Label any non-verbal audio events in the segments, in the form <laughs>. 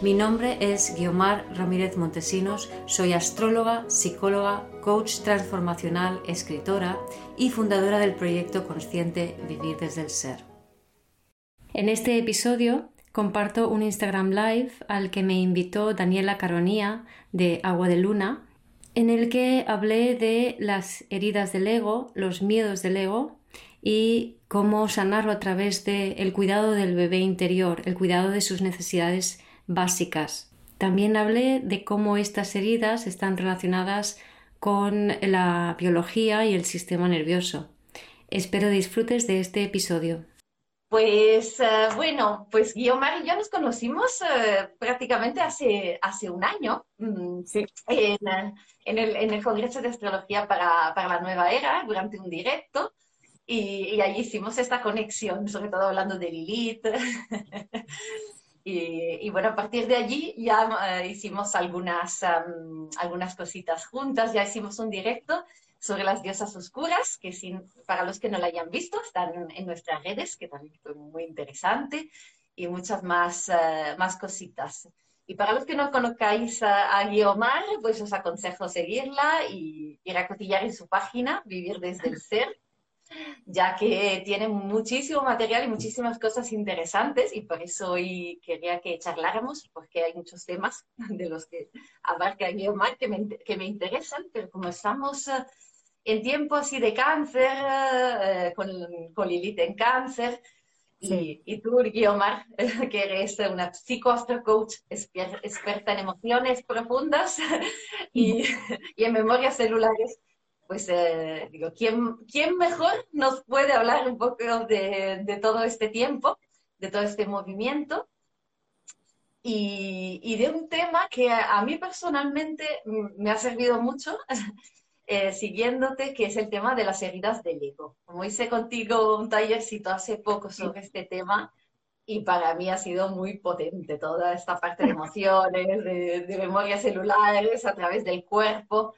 Mi nombre es Guiomar Ramírez Montesinos, soy astróloga, psicóloga, coach transformacional, escritora y fundadora del proyecto consciente Vivir desde el Ser. En este episodio comparto un Instagram Live al que me invitó Daniela Caronía de Agua de Luna, en el que hablé de las heridas del ego, los miedos del ego y cómo sanarlo a través del cuidado del bebé interior, el cuidado de sus necesidades básicas. También hablé de cómo estas heridas están relacionadas con la biología y el sistema nervioso. Espero disfrutes de este episodio. Pues uh, bueno, pues Guiomar y yo nos conocimos uh, prácticamente hace, hace un año mm, sí. en, en, el, en, el, Congreso de Astrología para, para, la Nueva Era, durante un directo, y, y allí hicimos esta conexión, sobre todo hablando de Lilith. <laughs> Y, y, bueno, a partir de allí ya uh, hicimos algunas, um, algunas cositas juntas, ya hicimos un directo sobre las diosas oscuras, que sin, para los que no la hayan visto, están en nuestras redes, que también fue muy interesante, y muchas más, uh, más cositas. Y para los que no conozcáis a, a Guiomar, pues os aconsejo seguirla y ir a cotillar en su página, Vivir desde el Ser, ya que tiene muchísimo material y muchísimas cosas interesantes y por eso hoy quería que charláramos, porque hay muchos temas de los que abarca Guiomar que me, que me interesan, pero como estamos uh, en tiempo así de cáncer, uh, con, con, Lilith en cáncer, sí. y, y, tú, Guiomar, <laughs> que eres una psicoastrocoach exper experta en emociones profundas <laughs> y, y en memorias celulares, pues eh, digo, ¿quién, ¿quién, mejor nos puede hablar un poco de, de, todo este tiempo, de todo este movimiento? Y, y de un tema que a, a, mí personalmente me ha servido mucho, <laughs> eh, siguiéndote, que es el tema de las heridas del ego. Como hice contigo un tallercito hace poco sobre este tema, y para mí ha sido muy potente toda esta parte de emociones, de, de memorias celulares a través del cuerpo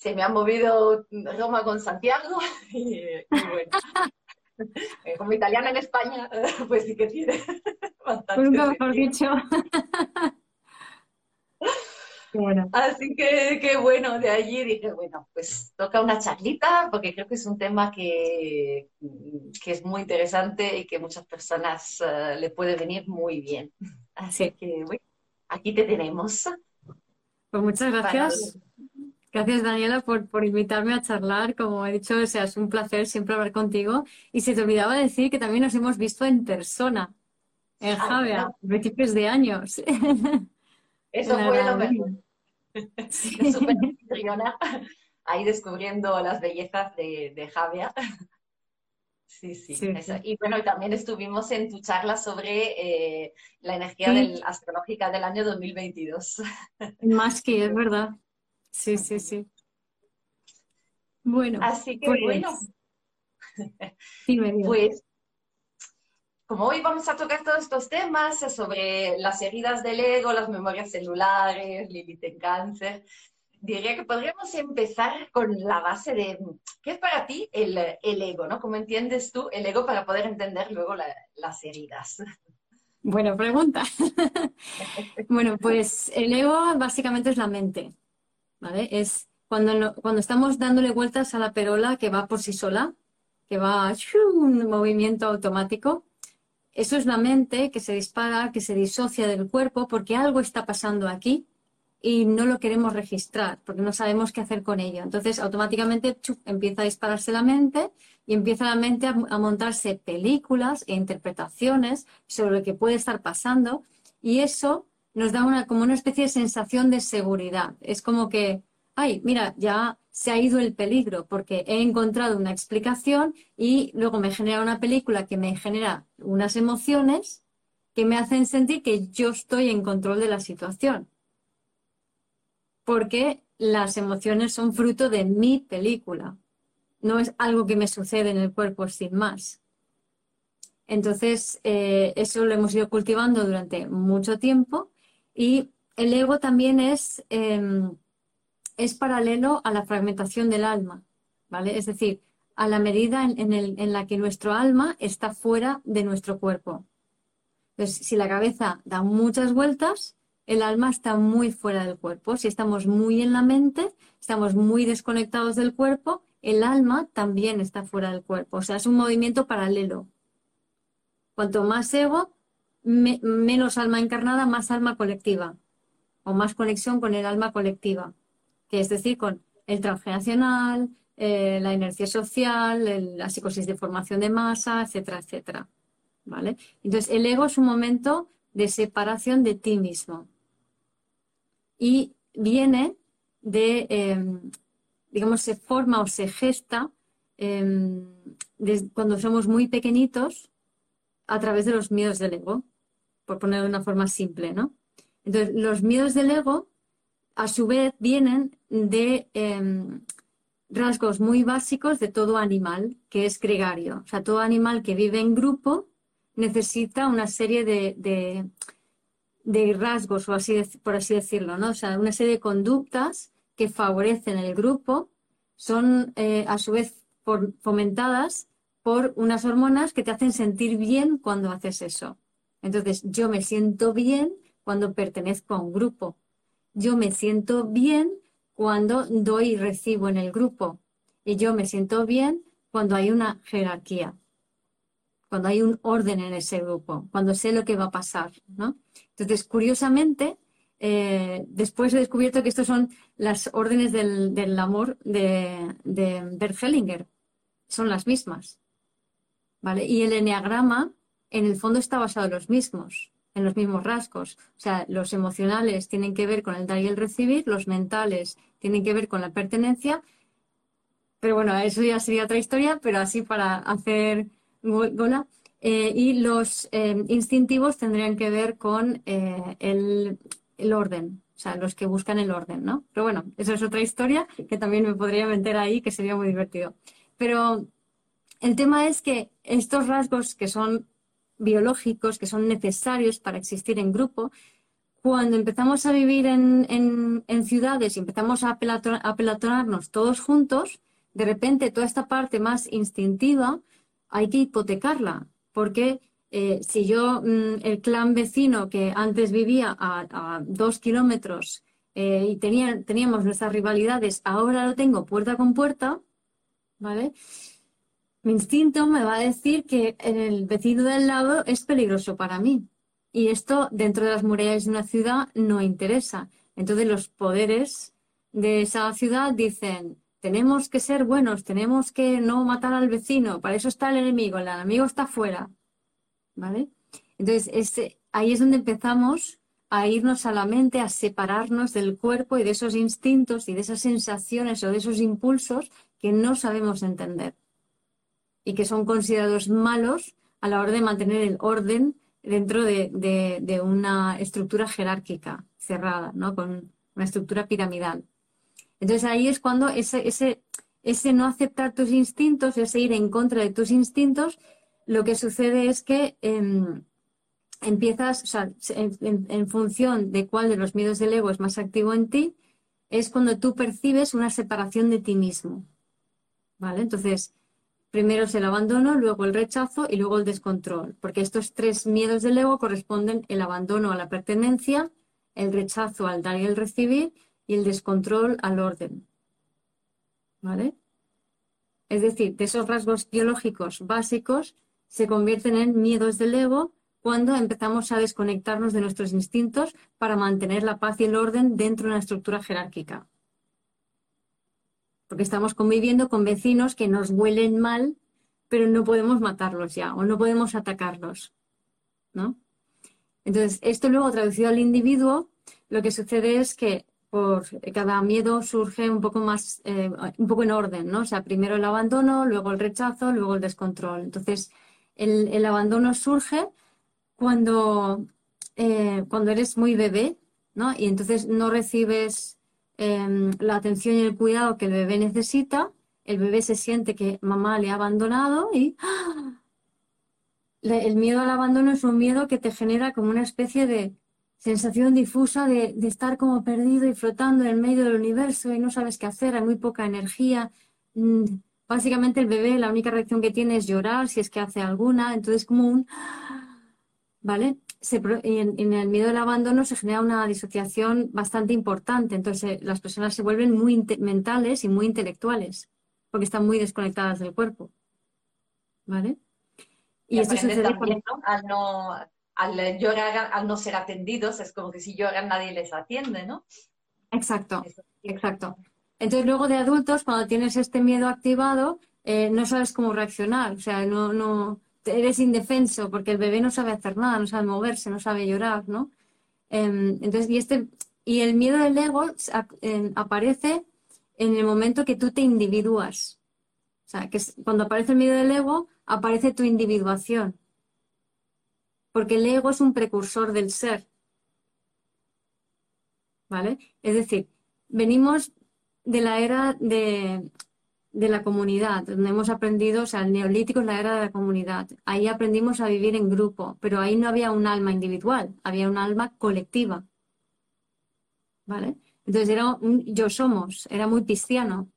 se me ha movido Roma con Santiago <laughs> y, y bueno. Eh, como italiana en España, <laughs> pues sí que tiene <laughs> bastante. Nunca mejor dicho. Bueno. Así que, que, bueno, de allí dije, bueno, pues toca una charlita, porque creo que es un tema que, que es muy interesante y que muchas personas uh, le puede venir muy bien. Así sí. que, bueno, aquí te tenemos. Pues muchas gracias. Para... Gracias, Daniela, por, por, invitarme a charlar. Como he dicho, o sea, es un placer siempre hablar contigo. Y se te olvidaba decir que también nos hemos visto en persona, en Javea, a principios de años. <laughs> Eso fue lo mejor. Sí. <laughs> Súper <laughs> ahí descubriendo las bellezas de, de Javea. Sí, sí. sí, sí. Y bueno, también estuvimos en tu charla sobre eh, la energía sí. del, astrológica del año 2022. Más que es verdad. Sí, sí, sí. Bueno. Así que pues, bueno. <laughs> pues, como hoy vamos a tocar todos estos temas sobre las heridas del ego, las memorias celulares, Lilith en cáncer, diría que podríamos empezar con la base de qué es para ti el, el ego, ¿no? ¿Cómo entiendes tú el ego para poder entender luego la, las heridas? Buena pregunta. <laughs> bueno, pues el ego básicamente es la mente. ¿Vale? Es cuando, cuando estamos dándole vueltas a la perola que va por sí sola, que va un movimiento automático. Eso es la mente que se dispara, que se disocia del cuerpo porque algo está pasando aquí y no lo queremos registrar porque no sabemos qué hacer con ello. Entonces, automáticamente empieza a dispararse la mente y empieza la mente a, montarse películas e interpretaciones sobre lo que puede estar pasando y eso nos da una, como una especie de sensación de seguridad. Es como que, ay, mira, ya se ha ido el peligro porque he encontrado una explicación y luego me genera una película que me genera unas emociones que me hacen sentir que yo estoy en control de la situación. porque las emociones son fruto de mi película. No es algo que me sucede en el cuerpo sin más. Entonces, eh, eso lo hemos ido cultivando durante mucho tiempo y el ego también es, em, es paralelo a la fragmentación del alma, ¿vale? Es decir, a la medida en, la que nuestro alma está fuera de nuestro cuerpo. Entonces, si la cabeza da muchas vueltas, el alma está muy fuera del cuerpo. Si estamos muy en la mente, estamos muy desconectados del cuerpo, el alma también está fuera del cuerpo. O sea, es un movimiento paralelo. Cuanto más ego, menos alma encarnada, más alma colectiva. O más conexión con el alma colectiva. Que es decir, con el transgeneracional, eh, la inercia social, la psicosis de formación de masa, etcétera, etcétera. ¿Vale? Entonces, el ego es un momento de separación de ti mismo. Y viene de, em, digamos, se forma o se gesta em, cuando somos muy pequeñitos a través de los miedos del ego, por ponerlo de una forma simple, ¿no? Entonces, los miedos del ego, a su vez, vienen de em, rasgos muy básicos de todo animal que es gregario. O sea, todo animal que vive en grupo necesita una serie de, de, rasgos, o así por así decirlo, ¿no? O sea, una serie de conductas que favorecen el grupo son eh, a su vez fomentadas por unas hormonas que te hacen sentir bien cuando haces eso. Entonces, yo me siento bien cuando pertenezco a un grupo. Yo me siento bien cuando doy y recibo en el grupo. Y yo me siento bien cuando hay una jerarquía, cuando hay un orden en ese grupo, cuando sé lo que va a pasar. ¿no? Entonces, curiosamente, eh, después he descubierto que estas son las órdenes del, amor de, de. Son las mismas. ¿vale? Y el enneagrama, en el fondo, está basado en los mismos en los mismos rasgos. O sea, los emocionales tienen que ver con el dar y el recibir, los mentales tienen que ver con la pertenencia. Pero bueno, eso ya sería otra historia, pero así para hacer gola. Eh, y los eh, instintivos tendrían que ver con eh, el, el, orden, o sea, los que buscan el orden, ¿no? Pero bueno, eso es otra historia que también me podría meter ahí, que sería muy divertido. Pero el tema es que estos rasgos que son biológicos que son necesarios para existir en grupo, cuando empezamos a vivir en, ciudades y empezamos a, apelatonarnos todos juntos, de repente toda esta parte más instintiva hay que hipotecarla, porque eh, si yo, mm, el clan vecino que antes vivía a, dos kilómetros eh, y tenía, teníamos nuestras rivalidades, ahora lo tengo puerta con puerta, ¿vale? Mi instinto me va a decir que el vecino del lado es peligroso para mí. Y esto dentro de las murallas de una ciudad no interesa. Entonces los poderes de esa ciudad dicen, tenemos que ser buenos, tenemos que no matar al vecino, para eso está el enemigo, el enemigo está fuera. ¿Vale? Entonces ahí es donde empezamos a irnos a la mente, a separarnos del cuerpo y de esos instintos y de esas sensaciones o de esos impulsos que no sabemos entender y que son considerados malos a la hora de mantener el orden dentro de, una estructura jerárquica cerrada, ¿no? con una estructura piramidal. Entonces ahí es cuando ese, ese, ese no aceptar tus instintos, ese ir en contra de tus instintos, lo que sucede es que em, empiezas, o sea, en, en, función de cuál de los miedos del ego es más activo en ti, es cuando tú percibes una separación de ti mismo. ¿Vale? Entonces, Primero es el abandono, luego el rechazo y luego el descontrol, porque estos tres miedos del ego corresponden el abandono a la pertenencia, el rechazo al dar y el recibir y el descontrol al orden. ¿Vale? Es decir, de esos rasgos biológicos básicos se convierten en miedos del ego cuando empezamos a desconectarnos de nuestros instintos para mantener la paz y el orden dentro de una estructura jerárquica porque estamos conviviendo con vecinos que nos huelen mal, pero no podemos matarlos ya o no podemos atacarlos, ¿no? Entonces, esto luego traducido al individuo, lo que sucede es que por cada miedo surge un poco más, eh, un poco en orden, ¿no? O sea, primero el abandono, luego el rechazo, luego el descontrol. Entonces, el, abandono surge cuando, eh, cuando eres muy bebé, ¿no? Y entonces no recibes em, la atención y el cuidado que el bebé necesita, el bebé se siente que mamá le ha abandonado y ¡ah! el miedo al abandono es un miedo que te genera como una especie de sensación difusa de, estar como perdido y flotando en el medio del universo y no sabes qué hacer, hay muy poca energía. Mm, básicamente el bebé la única reacción que tiene es llorar si es que hace alguna, entonces como un... ¿Vale? En, en, el miedo al abandono se genera una disociación bastante importante, entonces las personas se vuelven muy mentales y muy intelectuales porque están muy desconectadas del cuerpo. ¿Vale? Y, esto sucede también, al no al llorar, al no ser atendidos, es como que si lloran nadie les atiende, ¿no? Exacto, exacto. Entonces luego de adultos, cuando tienes este miedo activado, eh, no sabes cómo reaccionar, o sea, no, no, eres indefenso porque el bebé no sabe hacer nada, no sabe moverse, no sabe llorar, ¿no? Em, entonces, y este, y el miedo del ego em, aparece en el momento que tú te individuas. O sea, que cuando aparece el miedo del ego, aparece tu individuación porque el ego es un precursor del ser. ¿Vale? Es decir, venimos de la era de, la comunidad, donde hemos aprendido, o sea, el neolítico es la era de la comunidad. Ahí aprendimos a vivir en grupo, pero ahí no había un alma individual, había un alma colectiva. ¿Vale? Entonces era un yo somos, era muy cristiano.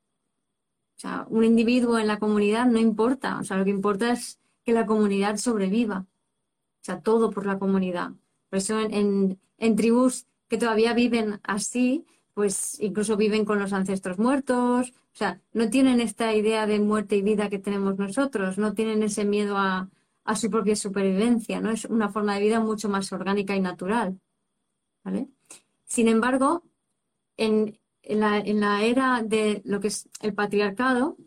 O sea, un individuo en la comunidad no importa, o sea, lo que importa es que la comunidad sobreviva. O sea, todo por la comunidad. Por eso en, tribus que todavía viven así, pues incluso viven con los ancestros muertos, o sea, no tienen esta idea de muerte y vida que tenemos nosotros, no tienen ese miedo a, su propia supervivencia, ¿no? Es una forma de vida mucho más orgánica y natural, ¿vale? Sin embargo, en, la, en la era de lo que es el patriarcado,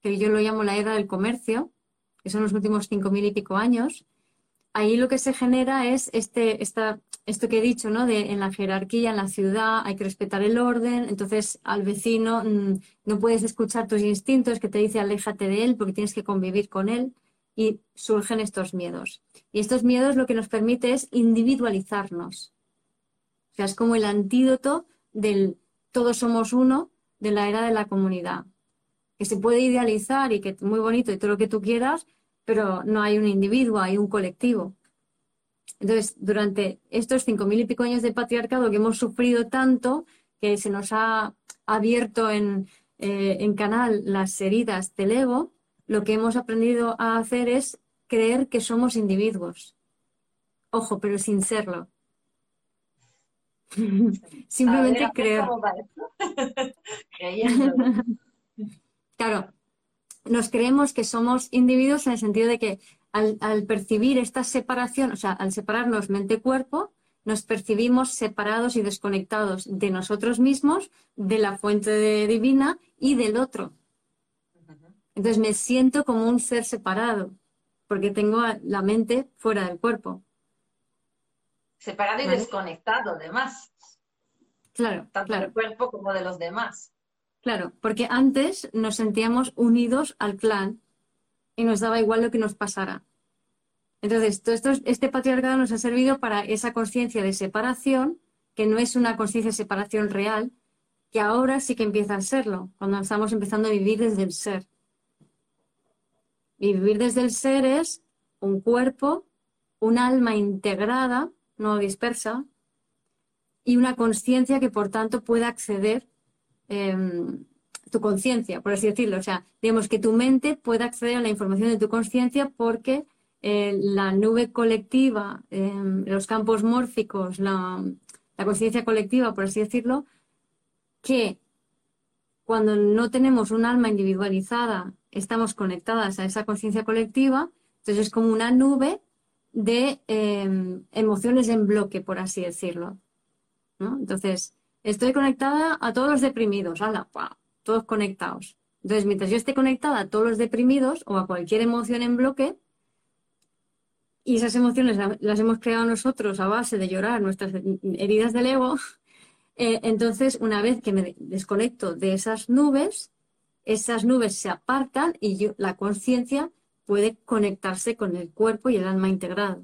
que yo lo llamo la era del comercio, que son los últimos cinco mil y pico años, ahí lo que se genera es este, esta, esto que he dicho, ¿no? De en la jerarquía, en la ciudad, hay que respetar el orden, entonces al vecino mm, no puedes escuchar tus instintos que te dice aléjate de él porque tienes que convivir con él y surgen estos miedos. Y estos miedos lo que nos permite es individualizarnos. O sea, es como el antídoto del todos somos uno de la era de la comunidad. Que se puede idealizar y que es muy bonito y todo lo que tú quieras, pero no hay un individuo, hay un colectivo. Entonces, durante estos cinco mil y pico años de patriarcado que hemos sufrido tanto, que se nos ha abierto en, eh, en canal las heridas del ego, lo que hemos aprendido a hacer es creer que somos individuos. Ojo, pero sin serlo. <laughs> Simplemente creer. <laughs> <laughs> claro, nos creemos que somos individuos en el sentido de que al, percibir esta separación, o sea, al separarnos mente-cuerpo, nos percibimos separados y desconectados de nosotros mismos, de la fuente divina y del otro. Entonces me siento como un ser separado, porque tengo la mente fuera del cuerpo. Separado y desconectado, además. Claro. Tanto del cuerpo como de los demás. Claro, porque antes nos sentíamos unidos al clan y nos daba igual lo que nos pasara. Entonces, todo esto, este patriarcado nos ha servido para esa conciencia de separación, que no es una conciencia de separación real, que ahora sí que empieza a serlo, cuando estamos empezando a vivir desde el ser. Y vivir desde el ser es un cuerpo, un alma integrada, no dispersa, y una conciencia que por tanto pueda acceder Em, tu conciencia, por así decirlo. O sea, digamos que tu mente puede acceder a la información de tu conciencia porque eh, la nube colectiva, em, los campos mórficos, la, conciencia colectiva, por así decirlo, que cuando no tenemos un alma individualizada, estamos conectadas a esa conciencia colectiva, entonces es como una nube de em, emociones en bloque, por así decirlo. Entonces, Estoy conectada a todos los deprimidos, ala, todos conectados. Entonces, mientras yo esté conectada a todos los deprimidos o a cualquier emoción en bloque, y esas emociones las hemos creado nosotros a base de llorar nuestras heridas del ego, <laughs> eh, entonces una vez que me desconecto de esas nubes, esas nubes se apartan y la conciencia puede conectarse con el cuerpo y el alma integrado.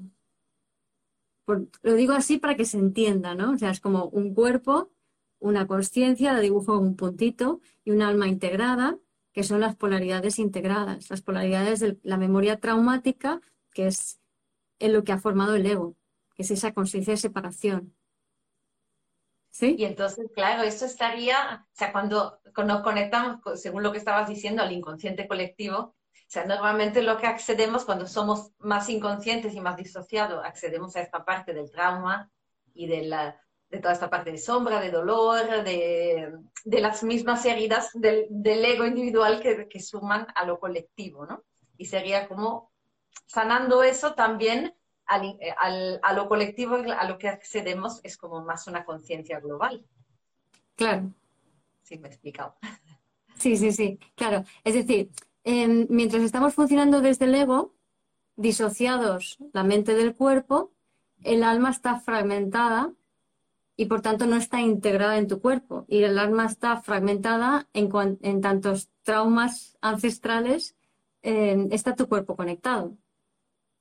lo digo así para que se entienda, ¿no? O sea, es como un cuerpo una conciencia, la dibujo en un puntito, y un alma integrada, que son las polaridades integradas, las polaridades de la memoria traumática, que es en lo que ha formado el ego, que es esa conciencia de separación. ¿Sí? Y entonces, claro, eso estaría, o sea, cuando, nos conectamos, según lo que estabas diciendo, al inconsciente colectivo, o sea, normalmente lo que accedemos cuando somos más inconscientes y más disociados, accedemos a esta parte del trauma y de, la, de toda esta parte de sombra, de dolor, de, de las mismas heridas del, del ego individual que, que, suman a lo colectivo, ¿no? Y sería como sanando eso también eh, al, a lo colectivo, a lo que accedemos, es como más una conciencia global. Claro. Sí, me he explicado. Sí, sí, sí, claro. Es decir, em, mientras estamos funcionando desde el ego, disociados la mente del cuerpo, el alma está fragmentada y por tanto no está integrada en tu cuerpo. Y el alma está fragmentada en, en tantos traumas ancestrales, em, está tu cuerpo conectado.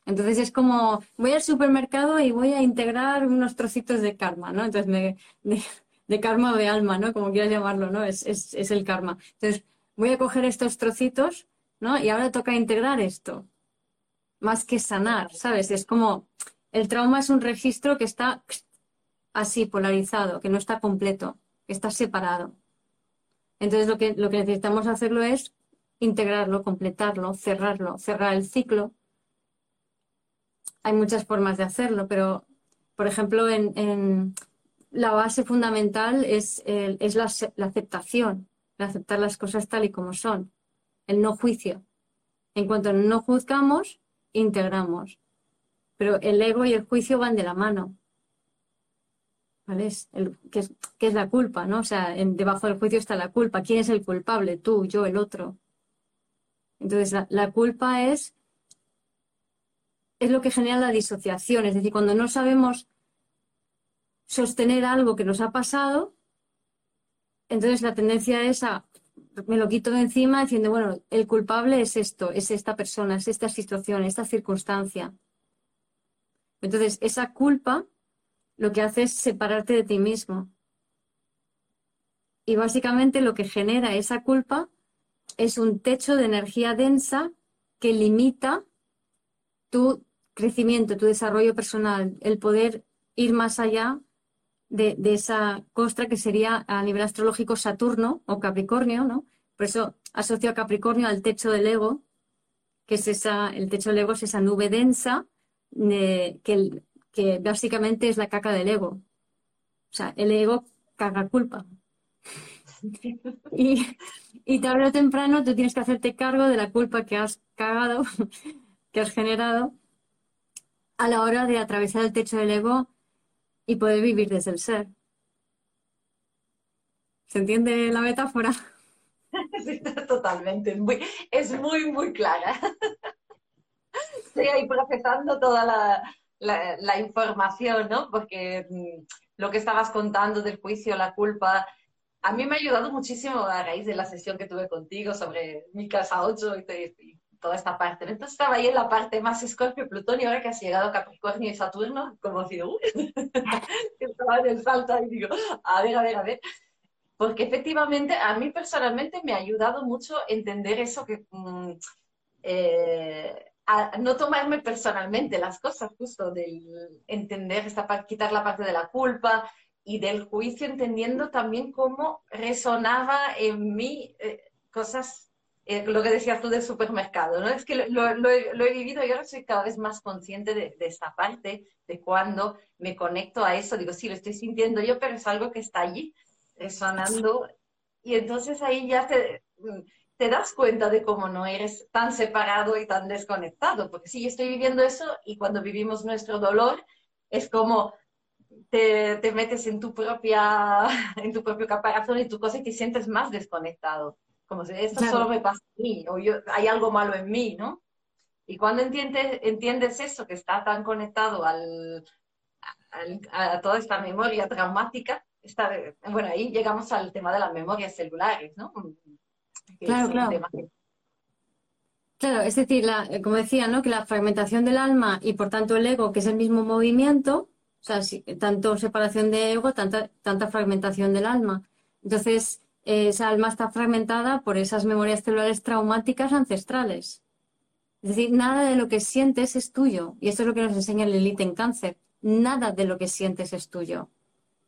Entonces es como, voy al supermercado y voy a integrar unos trocitos de karma, ¿no? Entonces, de, karma o de alma, ¿no? Como quieras llamarlo, ¿no? Es, es, el karma. Entonces, voy a coger estos trocitos, ¿no? Y ahora toca integrar esto. Más que sanar, ¿sabes? Es como, el trauma es un registro que está así, polarizado, que no está completo, que está separado. Entonces, lo que, lo que necesitamos hacerlo es integrarlo, completarlo, cerrarlo, cerrar el ciclo hay muchas formas de hacerlo, pero, por ejemplo, en, la base fundamental es, es la, aceptación, aceptar las cosas tal y como son, el no juicio. En cuanto no juzgamos, integramos. Pero el ego y el juicio van de la mano. ¿Vale? Es ¿qué, es, la culpa? ¿no? O sea, debajo del juicio está la culpa. ¿Quién es el culpable? Tú, yo, el otro. Entonces, la culpa es es lo que genera la disociación. Es decir, cuando no sabemos sostener algo que nos ha pasado, entonces la tendencia es a me lo quito de encima diciendo, bueno, el culpable es esto, es esta persona, es esta situación, esta circunstancia. Entonces, esa culpa lo que hace es separarte de ti mismo. Y básicamente lo que genera esa culpa es un techo de energía densa que limita tu crecimiento, tu desarrollo personal, el poder ir más allá de, esa costra que sería a nivel astrológico Saturno o Capricornio, ¿no? Por eso asocio a Capricornio al techo del ego, que es esa, el techo del ego es esa nube densa que, que básicamente es la caca del ego. O sea, el ego caga culpa. y, y tarde o temprano tú tienes que hacerte cargo de la culpa que has cagado, <laughs> que has generado, a la hora de atravesar el techo del ego y poder vivir desde el ser. ¿Se entiende la metáfora? <laughs> Sí, totalmente. Es muy, muy, clara. <laughs> Estoy ahí procesando toda la, información, ¿no? Porque mm, lo que estabas contando del juicio, la culpa, a mí me ha ayudado muchísimo a raíz de la sesión que tuve contigo sobre mi casa 8 y, toda esta parte. Entonces estaba ahí en la parte más Escorpio, Plutón, y ahora que has llegado Capricornio y Saturno, como si, uy, <laughs> estaba en el salto y digo, a ver, a ver, a ver. Porque efectivamente, a mí personalmente me ha ayudado mucho entender eso que... Mm, eh, a no tomarme personalmente las cosas, justo del entender esta parte, quitar la parte de la culpa y del juicio, entendiendo también cómo resonaba en mí eh, cosas eh, lo que decías tú del supermercado, ¿no? Es que lo, lo, he, vivido y ahora soy cada vez más consciente de, de, esta parte, de cuando me conecto a eso, digo, sí, lo estoy sintiendo yo, pero es algo que está allí resonando y entonces ahí ya te, te das cuenta de cómo no eres tan separado y tan desconectado, porque sí, yo estoy viviendo eso y cuando vivimos nuestro dolor es como te, te, metes en tu propia <laughs> en tu propio caparazón y tu cosa y te sientes más desconectado como si esto solo me pasa a mí, o yo, hay algo malo en mí, ¿no? Y cuando entiendes, entiendes eso, que está tan conectado al, a toda esta memoria traumática, está, bueno, ahí llegamos al tema de las memorias celulares, ¿no? Claro, claro. Claro, es decir, la, como decía, ¿no? que la fragmentación del alma y por tanto el ego, que es el mismo movimiento, O sea, tanto separación de ego, tanta, tanta fragmentación del alma. Entonces, esa alma está fragmentada por esas memorias celulares traumáticas ancestrales. Es decir, nada de lo que sientes es tuyo. Y esto es lo que nos enseña el elite en cáncer. Nada de lo que sientes es tuyo.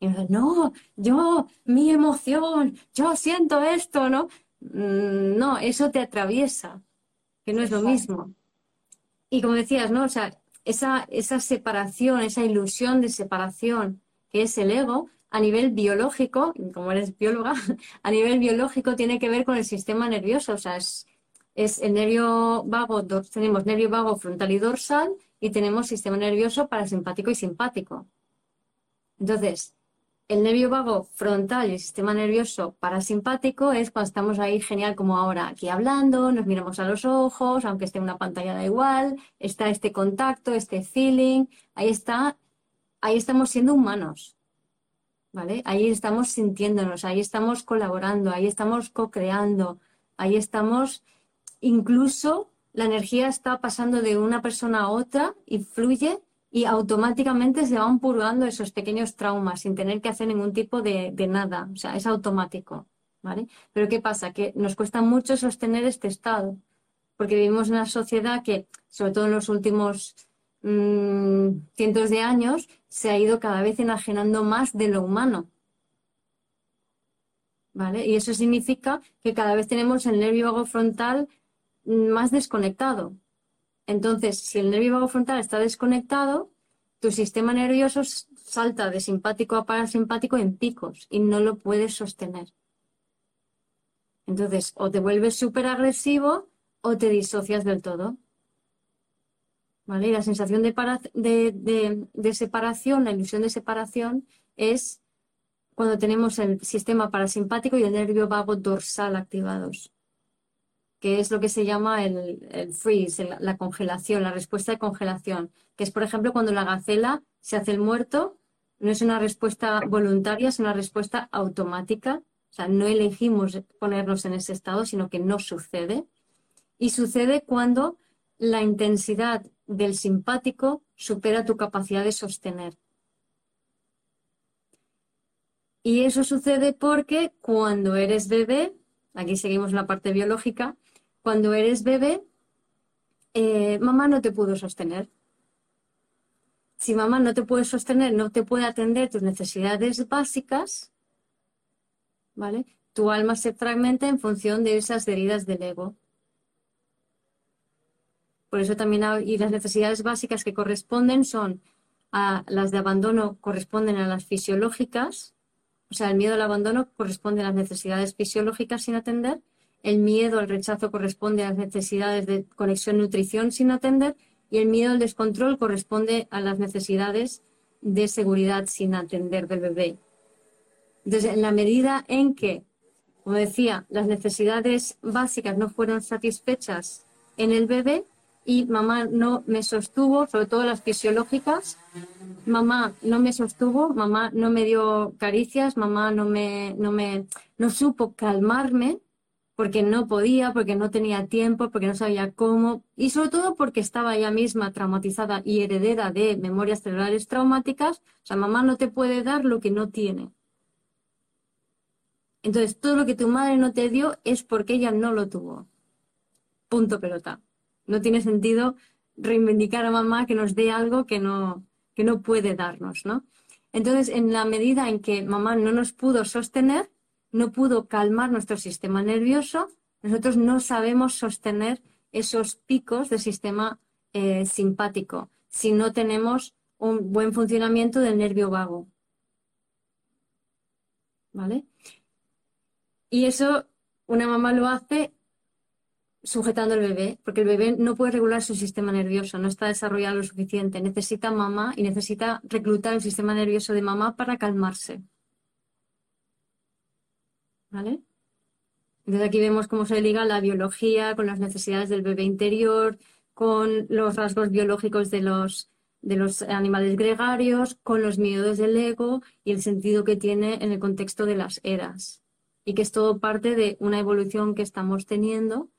Y nos no, yo, mi emoción, yo siento esto, ¿no? Mm, no, eso te atraviesa, que no es lo mismo. Y como decías, ¿no? O sea, esa, esa separación, esa ilusión de separación que es el ego, a nivel biológico, como eres bióloga, <laughs> a nivel biológico tiene que ver con el sistema nervioso. O sea, es, es el nervio vago, tenemos nervio vago frontal y dorsal y tenemos sistema nervioso parasimpático y simpático. Entonces, el nervio vago frontal y el sistema nervioso parasimpático es cuando estamos ahí genial como ahora, aquí hablando, nos miramos a los ojos, aunque esté una pantalla da igual, está este contacto, este feeling, ahí está, ahí estamos siendo humanos, ¿vale? Ahí estamos sintiéndonos, ahí estamos colaborando, ahí estamos co-creando, ahí estamos, incluso la energía está pasando de una persona a otra y fluye y automáticamente se van purgando esos pequeños traumas sin tener que hacer ningún tipo de, nada. O sea, es automático. ¿vale? Pero ¿qué pasa? Que nos cuesta mucho sostener este estado, porque vivimos en una sociedad que, sobre todo en los últimos mm, cientos de años, se ha ido cada vez enajenando más de lo humano. ¿Vale? Y eso significa que cada vez tenemos el nervio vago frontal mm, más desconectado. Entonces, si el nervio vago frontal está desconectado, tu sistema nervioso salta de simpático a parasimpático en picos y no lo puedes sostener. Entonces, o te vuelves súper agresivo o te disocias del todo. ¿Vale? La sensación de, de, separación, la ilusión de separación, es cuando tenemos el sistema parasimpático y el nervio vago dorsal activados que es lo que se llama el, freeze, la congelación, la respuesta de congelación, que es, por ejemplo, cuando la gacela se hace el muerto, no es una respuesta voluntaria, es una respuesta automática, o sea, no elegimos ponernos en ese estado, sino que no sucede. Y sucede cuando la intensidad del simpático supera tu capacidad de sostener. Y eso sucede porque cuando eres bebé, aquí seguimos la parte biológica, cuando eres bebé, eh, mamá no te pudo sostener. Si mamá no te puede sostener, no te puede atender tus necesidades básicas, ¿vale? Tu alma se fragmenta en función de esas heridas del ego. Por eso también y las necesidades básicas que corresponden son a las de abandono corresponden a las fisiológicas, o sea, el miedo al abandono corresponde a las necesidades fisiológicas sin atender el miedo al rechazo corresponde a las necesidades de conexión-nutrición sin atender y el miedo al descontrol corresponde a las necesidades de seguridad sin atender del bebé. Entonces, en la medida en que, como decía, las necesidades básicas no fueron satisfechas en el bebé y mamá no me sostuvo, sobre todo las fisiológicas, mamá no me sostuvo, mamá no me dio caricias, mamá no me, no me, no supo calmarme, porque no podía, porque no tenía tiempo, porque no sabía cómo y sobre todo porque estaba ella misma traumatizada y heredera de memorias celulares traumáticas. O sea, mamá no te puede dar lo que no tiene. Entonces, todo lo que tu madre no te dio es porque ella no lo tuvo. Punto pelota. No tiene sentido reivindicar a mamá que nos dé algo que no, que no puede darnos, ¿no? Entonces, en la medida en que mamá no nos pudo sostener, no pudo calmar nuestro sistema nervioso, nosotros no sabemos sostener esos picos del sistema eh, simpático si no tenemos un buen funcionamiento del nervio vago. ¿Vale? Y eso una mamá lo hace sujetando al bebé, porque el bebé no puede regular su sistema nervioso, no está desarrollado lo suficiente. Necesita mamá y necesita reclutar el sistema nervioso de mamá para calmarse. ¿Vale? Entonces aquí vemos cómo se liga la biología con las necesidades del bebé interior, con los rasgos biológicos de los, de los animales gregarios, con los miedos del ego y el sentido que tiene en el contexto de las eras. Y que es todo parte de una evolución que estamos teniendo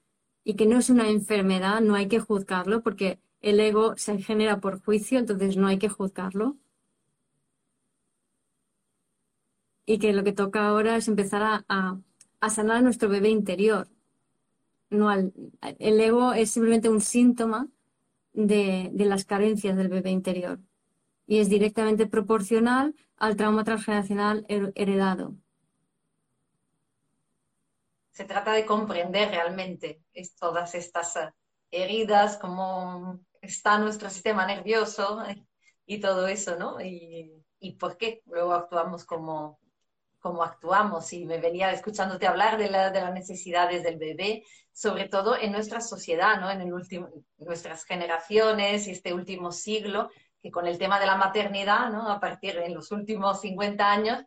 y que no es una enfermedad, no hay que juzgarlo porque el ego se genera por juicio, entonces no hay que juzgarlo. Y que lo que toca ahora es empezar a, sanar a nuestro bebé interior. No el ego es simplemente un síntoma de, las carencias del bebé interior y es directamente proporcional al trauma transgeneracional heredado. Se trata de comprender realmente todas estas heridas, cómo está nuestro sistema nervioso y todo eso, ¿no? Y, y por qué luego actuamos como, como actuamos. Y me venía escuchándote hablar de, la, de las necesidades del bebé, sobre todo en nuestra sociedad, ¿no? En el último, nuestras generaciones y este último siglo, que con el tema de la maternidad, ¿no? A partir de los últimos 50 años,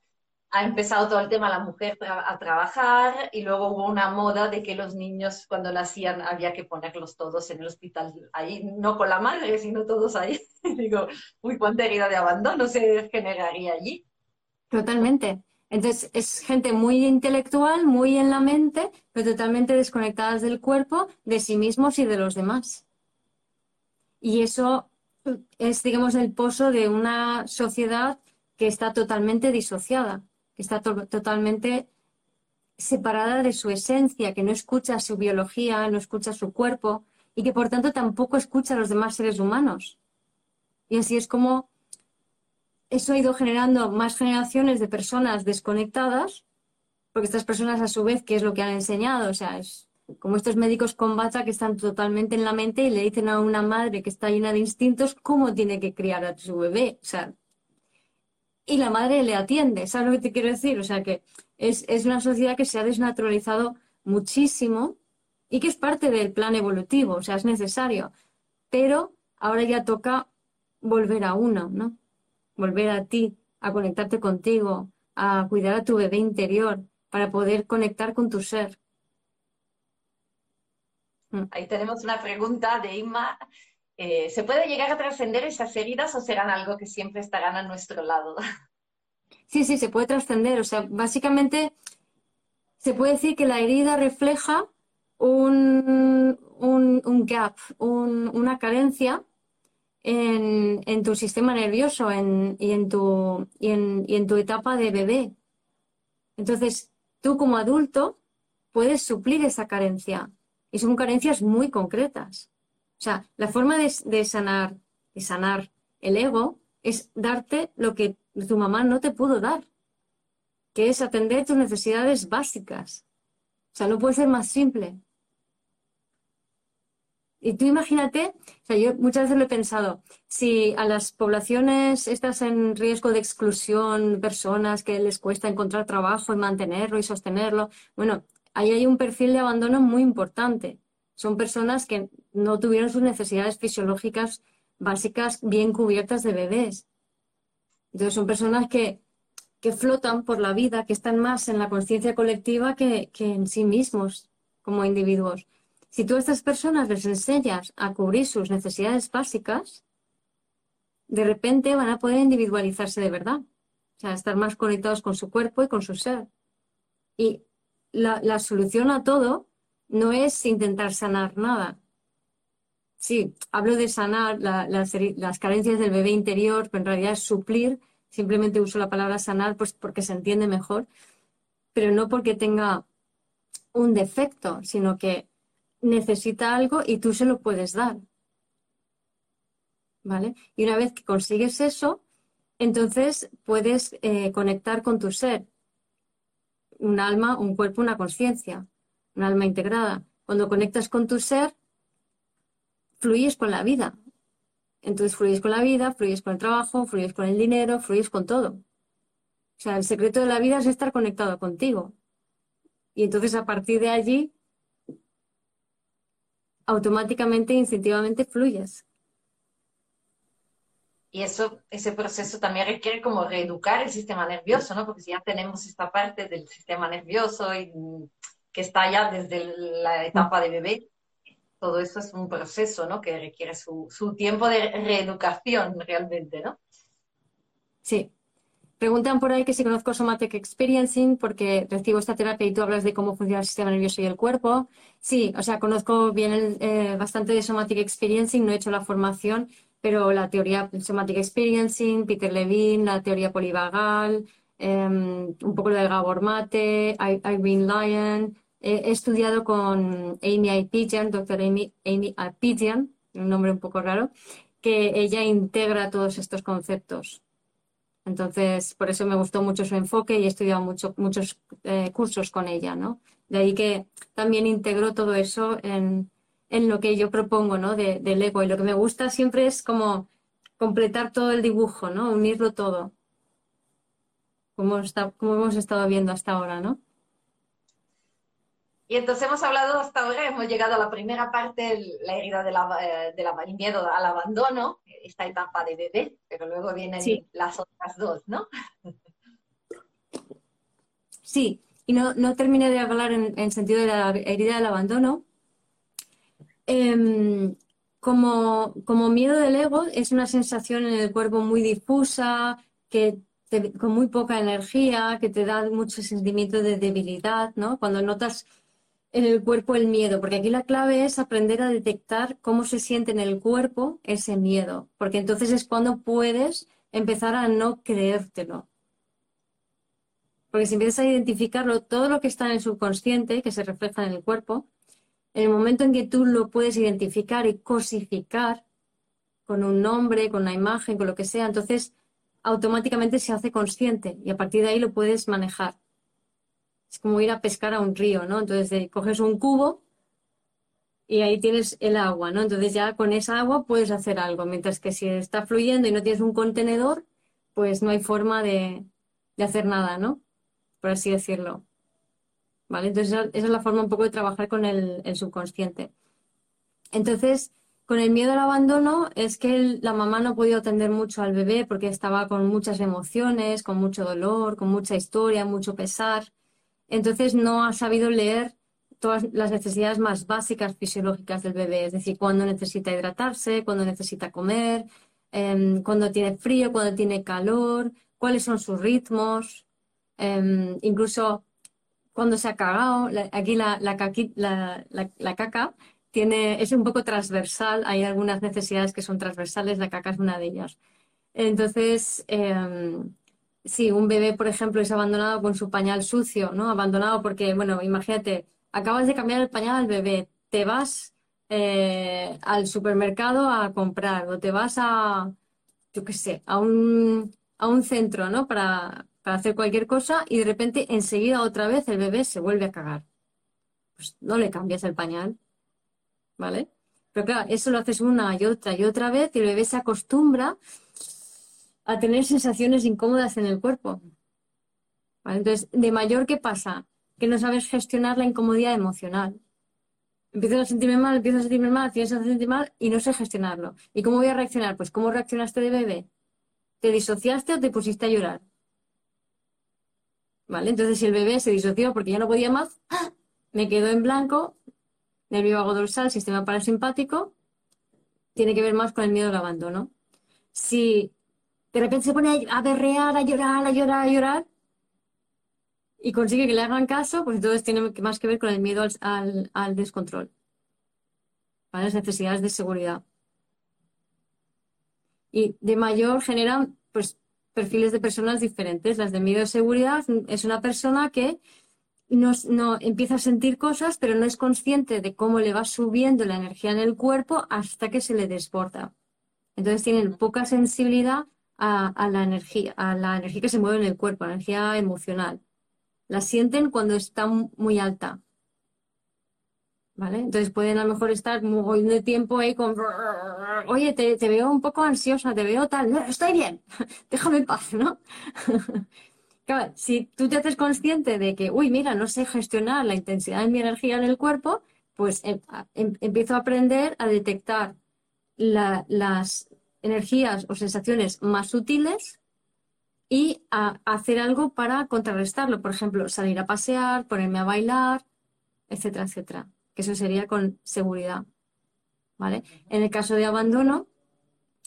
ha empezado todo el tema la mujer a trabajar y luego hubo una moda de que los niños cuando nacían había que ponerlos todos en el hospital, ahí no con la madre, sino todos ahí. <laughs> Digo, uy, cuánta herida de abandono se generaría allí. Totalmente. Entonces es gente muy intelectual, muy en la mente, pero totalmente desconectadas del cuerpo, de sí mismos y de los demás. Y eso es, digamos, el pozo de una sociedad que está totalmente disociada, que está totalmente separada de su esencia, que no escucha su biología, no escucha su cuerpo y que por tanto tampoco escucha a los demás seres humanos. Y así es como eso ha ido generando más generaciones de personas desconectadas, porque estas personas a su vez, ¿qué es lo que han enseñado? O sea, es como estos médicos con bata que están totalmente en la mente y le dicen a una madre que está llena de instintos cómo tiene que criar a su bebé. O sea, y la madre le atiende, ¿sabes lo que te quiero decir? O sea, que es, es una sociedad que se ha desnaturalizado muchísimo y que es parte del plan evolutivo, o sea, es necesario. Pero ahora ya toca volver a uno, ¿no? Volver a ti, a conectarte contigo, a cuidar a tu bebé interior para poder conectar con tu ser. Mm. Ahí tenemos una pregunta de Inma. Eh, ¿Se puede llegar a trascender esas heridas o serán algo que siempre estarán a nuestro lado? <laughs> Sí, sí, se puede trascender. O sea, básicamente se puede decir que la herida refleja un, un, gap, una carencia en, tu sistema nervioso y, en tu, y, en, tu etapa de bebé. Entonces, tú como adulto puedes suplir esa carencia. Y son carencias muy concretas. O sea, la forma de, sanar, de sanar el ego es darte lo que tu mamá no te pudo dar, que es atender tus necesidades básicas. O sea, no puede ser más simple. Y tú imagínate, o sea, yo muchas veces lo he pensado, si a las poblaciones estas en riesgo de exclusión, personas que les cuesta encontrar trabajo y mantenerlo y sostenerlo, bueno, ahí hay un perfil de abandono muy importante. Son personas que no tuvieron sus necesidades fisiológicas básicas bien cubiertas de bebés. Entonces son personas que, que flotan por la vida, que están más en la conciencia colectiva que, que en sí mismos como individuos. Si tú a estas personas les enseñas a cubrir sus necesidades básicas, de repente van a poder individualizarse de verdad. O sea, estar más conectados con su cuerpo y con su ser. Y la, solución a todo no es intentar sanar nada. Sí, hablo de sanar las, carencias del bebé interior, pero en realidad es suplir. Simplemente uso la palabra sanar pues porque se entiende mejor, pero no porque tenga un defecto, sino que necesita algo y tú se lo puedes dar. ¿Vale? Y una vez que consigues eso, entonces puedes eh, conectar con tu ser. Un alma, un cuerpo, una conciencia, un alma integrada. Cuando conectas con tu ser, fluyes con la vida. Entonces fluyes con la vida, fluyes con el trabajo, fluyes con el dinero, fluyes con todo. O sea, el secreto de la vida es estar conectado contigo. Y entonces a partir de allí automáticamente e instintivamente fluyes. Y eso, ese proceso también requiere como reeducar el sistema nervioso, ¿no? Porque si ya tenemos esta parte del sistema nervioso y, que está ya desde la etapa de bebé, todo eso es un proceso, ¿no? Que requiere su, su tiempo de reeducación realmente, ¿no? Sí, Preguntan por ahí que si conozco Somatic Experiencing porque recibo esta terapia y tú hablas de cómo funciona el sistema nervioso y el cuerpo. Sí, o sea, conozco bien eh, bastante de Somatic Experiencing, no he hecho la formación, pero la teoría Somatic Experiencing, Peter Levine, la teoría polivagal, em, un poco lo de Gabor Mate, Irene Lyon. he estudiado con Amy Apigian, doctor Amy, Amy un nombre un poco raro, que ella integra todos estos conceptos. Entonces, por eso me gustó mucho su enfoque y he estudiado mucho, muchos eh, cursos con ella, ¿no? De ahí que también integró todo eso en, en lo que yo propongo, ¿no? De, del ego. Y lo que me gusta siempre es como completar todo el dibujo, ¿no? Unirlo todo. Como, está, como hemos estado viendo hasta ahora, ¿no? Y entonces hemos hablado hasta ahora, hemos llegado a la primera parte, la herida del eh, miedo al abandono, esta etapa de bebé, pero luego vienen las otras dos, ¿no? <laughs> Sí, y no, no terminé de hablar en, en sentido de la herida del abandono, Em, como, como, miedo del ego es una sensación en el cuerpo muy difusa, que con muy poca energía, que te da mucho sentimiento de debilidad, ¿no? Cuando notas en el cuerpo el miedo, porque aquí la clave es aprender a detectar cómo se siente en el cuerpo ese miedo, porque entonces es cuando puedes empezar a no creértelo. Porque si empiezas a identificarlo, todo lo que está en el subconsciente, que se refleja en el cuerpo, en el momento en que tú lo puedes identificar y cosificar con un nombre, con una imagen, con lo que sea, entonces automáticamente se hace consciente y a partir de ahí lo puedes manejar. Es como ir a pescar a un río, ¿no? Entonces coges un cubo y ahí tienes el agua, ¿no? Entonces ya con esa agua puedes hacer algo, mientras que si está fluyendo y no tienes un contenedor, pues no hay forma de, de hacer nada, ¿no? Por así decirlo. Entonces, esa, es la forma un poco de trabajar con el, subconsciente. Entonces, con el miedo al abandono es que la mamá no ha podido atender mucho al bebé porque estaba con muchas emociones, con mucho dolor, con mucha historia, mucho pesar. Entonces no ha sabido leer todas las necesidades más básicas fisiológicas del bebé, es decir, cuándo necesita hidratarse, cuándo necesita comer, em, cuándo tiene frío, cuándo tiene calor, cuáles son sus ritmos, em, incluso cuando se ha cagado, aquí la, la, caca tiene, es un poco transversal, hay algunas necesidades que son transversales, la caca es una de ellas. Entonces, em, si un bebé, por ejemplo, es abandonado con su pañal sucio, ¿no? Abandonado porque, bueno, imagínate, acabas de cambiar el pañal al bebé, te vas eh, al supermercado a comprar o te vas a, yo qué sé, a un, a un centro, ¿no? Para, para hacer cualquier cosa y de repente enseguida otra vez el bebé se vuelve a cagar. Pues no le cambias el pañal, ¿vale? Pero claro, eso lo haces una y otra y otra vez y el bebé se acostumbra a tener sensaciones incómodas en el cuerpo. Entonces, de mayor, ¿qué pasa? Que no sabes gestionar la incomodidad emocional. Empiezo a sentirme mal, empiezo a sentirme mal, empiezo a sentirme mal y no sé gestionarlo. ¿Y cómo voy a reaccionar? Pues, ¿cómo reaccionaste de bebé? ¿Te disociaste o te pusiste a llorar? ¿Vale? Entonces, si el bebé se disoció porque ya no podía más, me quedó en blanco, nervio vago dorsal, sistema parasimpático, tiene que ver más con el miedo al abandono. Si de repente se pone a berrear, a llorar, a llorar, a llorar, y consigue que le hagan caso, pues entonces tiene más que ver con el miedo al, descontrol. ¿Vale? Las necesidades de seguridad. Y de mayor generan, pues, perfiles de personas diferentes. Las de miedo de seguridad es una persona que no, empieza a sentir cosas, pero no es consciente de cómo le va subiendo la energía en el cuerpo hasta que se le desborda. Entonces tienen poca sensibilidad a, la energía, a la energía que se mueve en el cuerpo, la energía emocional. La sienten cuando está muy alta. ¿Vale? Entonces pueden a lo mejor estar muy de tiempo ahí con, oye, te, veo un poco ansiosa, te veo tal, no, estoy bien, <laughs> déjame en paz, ¿no? <laughs> si tú te haces consciente de que, uy, mira, no sé gestionar la intensidad de mi energía en el cuerpo, pues em, em, empiezo a aprender a detectar las energías o sensaciones más sutiles y a hacer algo para contrarrestarlo. Por ejemplo, salir a pasear, ponerme a bailar, etcétera, etcétera que eso sería con seguridad. ¿Vale? En el caso de abandono,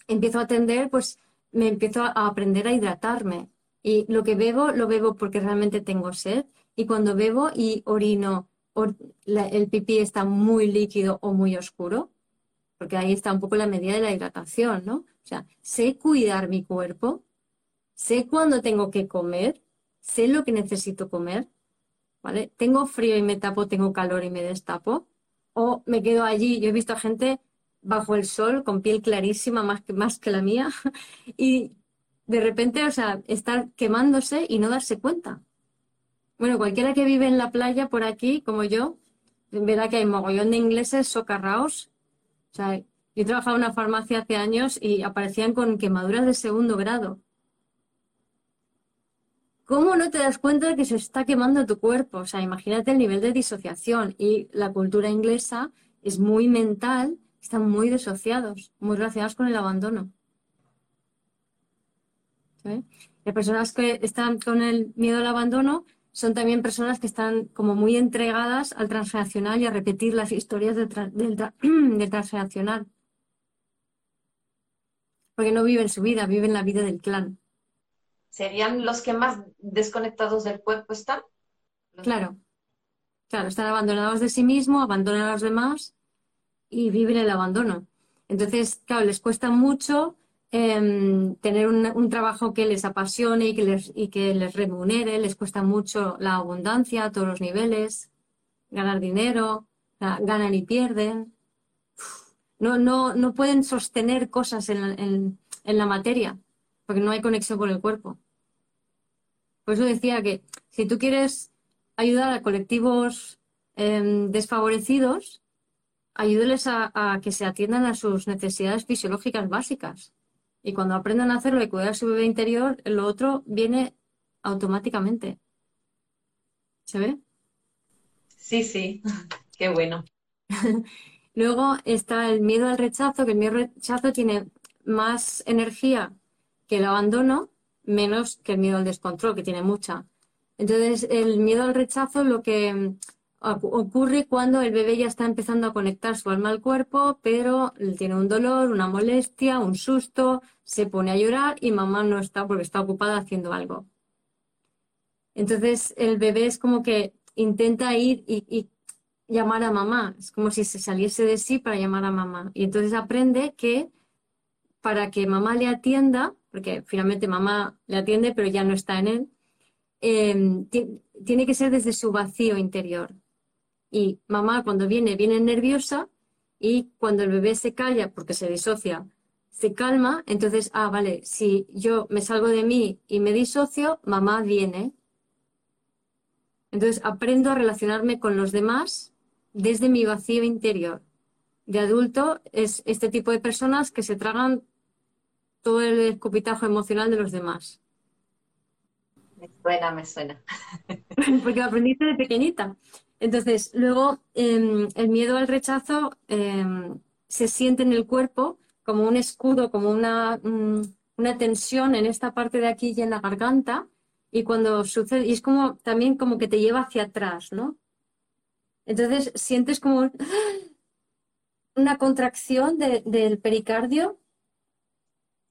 empiezo a atender, pues me empiezo a aprender a hidratarme. Y lo que bebo, lo bebo porque realmente tengo sed. Y cuando bebo y orino, el pipí está muy líquido o muy oscuro, porque ahí está un poco la medida de la hidratación, ¿no? O sea, sé cuidar mi cuerpo, sé cuándo tengo que comer, sé lo que necesito comer, ¿vale? Tengo frío y me tapo, tengo calor y me destapo, o me quedo allí. Yo he visto a gente bajo el sol con piel clarísima, más que, más que la mía, <laughs> y de repente, o sea, estar quemándose y no darse cuenta. Bueno, cualquiera que vive en la playa por aquí, como yo, verá que hay mogollón de ingleses socarraos. Sea, yo he trabajado en una farmacia hace años y aparecían con quemaduras de segundo grado. ¿Cómo no te das cuenta de que se está quemando tu cuerpo? O sea, imagínate el nivel de disociación. Y la cultura inglesa es muy mental, están muy disociados, muy relacionados con el abandono. Las personas que están con el miedo al abandono son también personas que están como muy entregadas al transgeneracional y a repetir las historias del, <clears throat> transgeneracional. Porque no viven su vida, viven la vida del clan. ¿Serían los que más desconectados del cuerpo están? Claro. Claro, están abandonados de sí mismos, abandonan a los demás y viven el abandono. Entonces, claro, les cuesta mucho Em, tener un, trabajo que les apasione y que les, y que les remunere, les cuesta mucho la abundancia a todos los niveles, ganar dinero, ganan y pierden. No, no, no pueden sostener cosas en, la materia, porque no hay conexión con el cuerpo. Por eso decía que si tú quieres ayudar a colectivos em, desfavorecidos, ayúdeles a, que se atiendan a sus necesidades fisiológicas básicas. Y cuando aprendan a hacerlo y cuidar su bebé interior, lo otro viene automáticamente. ¿Se ve? Sí, sí, qué bueno. <laughs> Luego está el miedo al rechazo, que el miedo al rechazo tiene más energía que el abandono, menos que el miedo al descontrol, que tiene mucha. Entonces, el miedo al rechazo lo que ocurre cuando el bebé ya está empezando a conectar su alma al cuerpo, pero tiene un dolor, una molestia, un susto, se pone a llorar y mamá no está porque está ocupada haciendo algo. Entonces el bebé es como que intenta ir y, llamar a mamá, es como si se saliese de sí para llamar a mamá. Y entonces aprende que para que mamá le atienda, porque finalmente mamá le atiende pero ya no está en él, eh, tiene que ser desde su vacío interior. Y mamá cuando viene, viene nerviosa y cuando el bebé se calla porque se disocia, se calma, entonces, ah, vale, si yo me salgo de mí y me disocio, mamá viene. Entonces aprendo a relacionarme con los demás desde mi vacío interior. De adulto es este tipo de personas que se tragan todo el escupitajo emocional de los demás. Me suena, me suena. <laughs> Porque lo aprendiste de pequeñita. Entonces, luego em, el miedo al rechazo em, se siente en el cuerpo como un escudo, como una, mm, una tensión en esta parte de aquí y en la garganta. Y cuando sucede, y es como también como que te lleva hacia atrás, ¿no? Entonces sientes como <gasps> una contracción del pericardio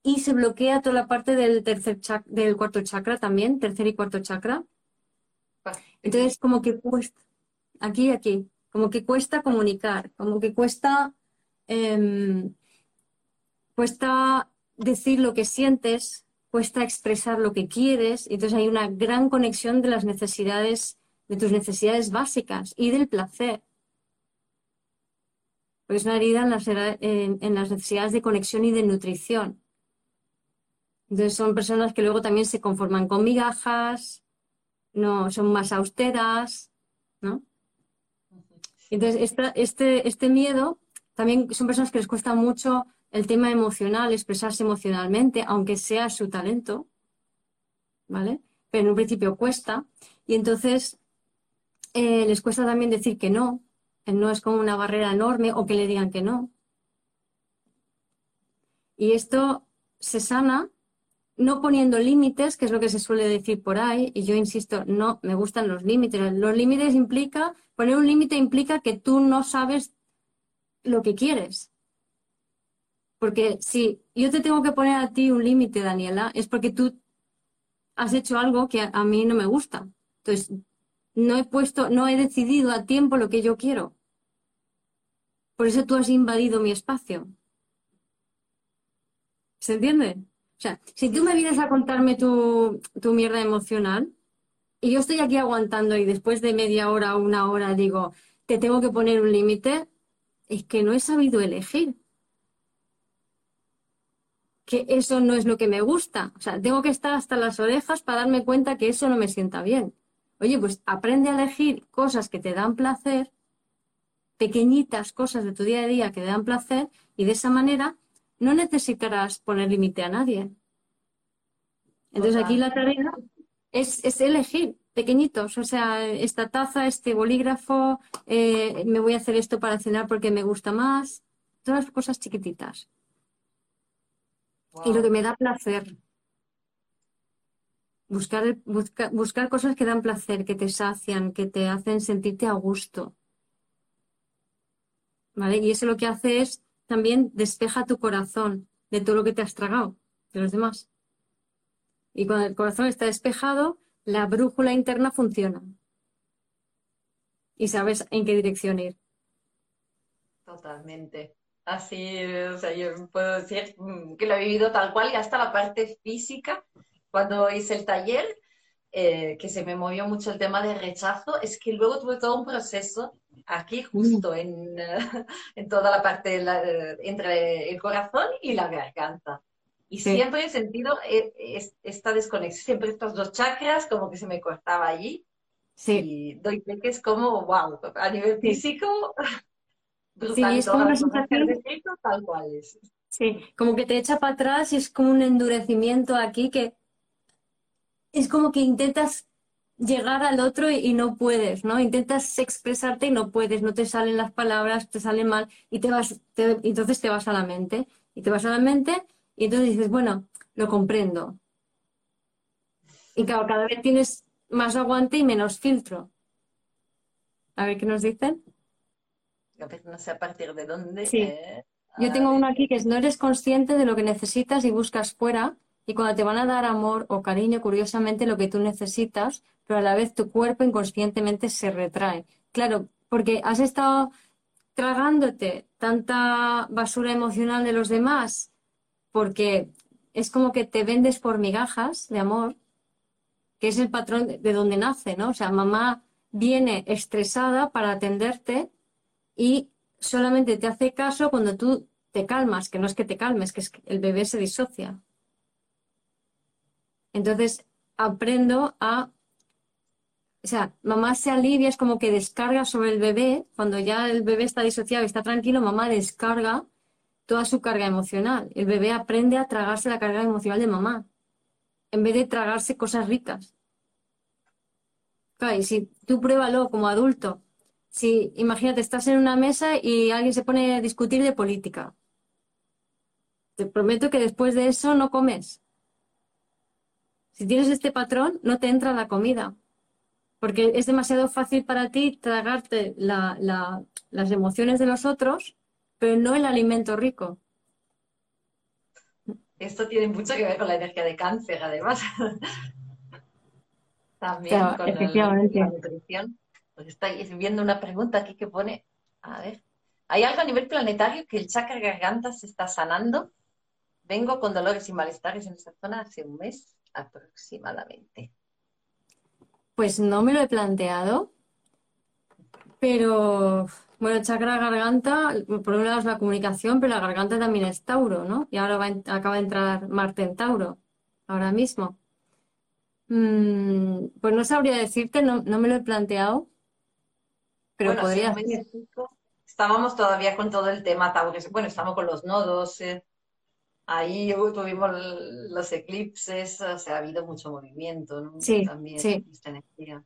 y se bloquea toda la parte del tercer del cuarto chakra también, tercer y cuarto chakra. Entonces como que cuesta aquí aquí. Como que cuesta comunicar, como que cuesta, em, cuesta decir lo que sientes, cuesta expresar lo que quieres. Y entonces hay una gran conexión de las necesidades, de tus necesidades básicas y del placer. Porque es una herida en las, en las necesidades de conexión y de nutrición. Entonces son personas que luego también se conforman con migajas, no son más austeras, ¿no? Entonces, este, este miedo también son personas que les cuesta mucho el tema emocional, expresarse emocionalmente, aunque sea su talento, ¿vale? Pero en un principio cuesta. Y entonces eh, les cuesta también decir que no. No es como una barrera enorme o que le digan que no. Y esto se sana no poniendo límites, que es lo que se suele decir por ahí, y yo insisto, no me gustan los límites. Los límites implica, poner un límite implica que tú no sabes lo que quieres. Porque si yo te tengo que poner a ti un límite, Daniela, es porque tú has hecho algo que a, mí no me gusta. Entonces, no he puesto, no he decidido a tiempo lo que yo quiero. Por eso tú has invadido mi espacio. ¿Se entiende? O sea, si tú me vienes a contarme tu, mierda emocional, y yo estoy aquí aguantando y después de media hora o una hora digo, te tengo que poner un límite, es que no he sabido elegir. Que eso no es lo que me gusta. O sea, tengo que estar hasta las orejas para darme cuenta que eso no me sienta bien. Oye, pues aprende a elegir cosas que te dan placer, pequeñitas cosas de tu día a día que te dan placer, y de esa manera no necesitarás poner límite a nadie. Entonces aquí la tarea es, elegir pequeñitos, o sea, esta taza, este bolígrafo, eh, me voy a hacer esto para cenar porque me gusta más, todas las cosas chiquititas. Y lo que me da placer. Buscar, buscar cosas que dan placer, que te sacian, que te hacen sentirte a gusto. ¿Vale? Y eso lo que hace es también despeja tu corazón de todo lo que te has tragado, de los demás. Y cuando el corazón está despejado, la brújula interna funciona. Y sabes en qué dirección ir. Totalmente. Así, o sea, yo puedo decir mm, que lo he vivido tal cual y hasta la parte física. Cuando hice el taller, eh, que se me movió mucho el tema de rechazo, es que luego tuve todo un proceso aquí justo en, <laughs> en toda la parte entre el corazón y la garganta. Y siempre he sentido eh, esta desconexión, siempre estos dos chakras como que se me cortaba allí. Sí. Y doy que es como, wow, a nivel físico, <laughs> brutal. Sí, es como una sensación tal cual es. Sí, como que te echa para atrás y es como un endurecimiento aquí que es como que intentas llegar al otro y, no puedes, ¿no? Intentas expresarte y no puedes, no te salen las palabras, te salen mal y te vas, entonces te vas a la mente y te vas a la mente y entonces dices, bueno, lo comprendo. Y claro, cada vez tienes más aguante y menos filtro. A ver qué nos dicen. No sé a partir de dónde. Sí. Eh, Yo tengo uno aquí que es no eres consciente de lo que necesitas y buscas fuera. Y cuando te van a dar amor o cariño, curiosamente lo que tú necesitas, pero a la vez tu cuerpo inconscientemente se retrae. Claro, porque has estado tragándote tanta basura emocional de los demás porque es como que te vendes por migajas de amor, que es el patrón de donde nace, ¿no? O sea, mamá viene estresada para atenderte y solamente te hace caso cuando tú te calmas, que no es que te calmes, que es que el bebé se disocia. Entonces, aprendo a... O sea, mamá se alivia, es como que descarga sobre el bebé, cuando ya el bebé está disociado y está tranquilo, mamá descarga toda su carga emocional. El bebé aprende a tragarse la carga emocional de mamá, en vez de tragarse cosas ricas. Y si tú pruébalo como adulto, si imagínate, estás en una mesa y alguien se pone a discutir de política. Te prometo que después de eso no comes. Si tienes este patrón, no te entra la comida. Porque es demasiado fácil para ti tragarte las emociones de los otros pero no el alimento rico. Esto tiene mucho que ver con la energía de cáncer, además. <laughs> También con efectivamente. la nutrición. Pues estáis viendo una pregunta aquí que pone, a ver, ¿hay algo a nivel planetario que el chakra garganta se está sanando? Vengo con dolores y malestares en esa zona hace un mes aproximadamente. Pues no me lo he planteado, pero bueno, chakra garganta, por un lado es la comunicación, pero la garganta también es Tauro, ¿no? Y ahora acaba de entrar Marte en Tauro, ahora mismo. Mm, pues no sabría decirte, no, me lo he planteado, pero podría ser. Estábamos todavía con todo el tema Tauro. Bueno, estamos con los nodos. Eh, ahí tuvimos los eclipses, o sea, ha habido mucho movimiento, ¿no? Sí, También sí. esta energía.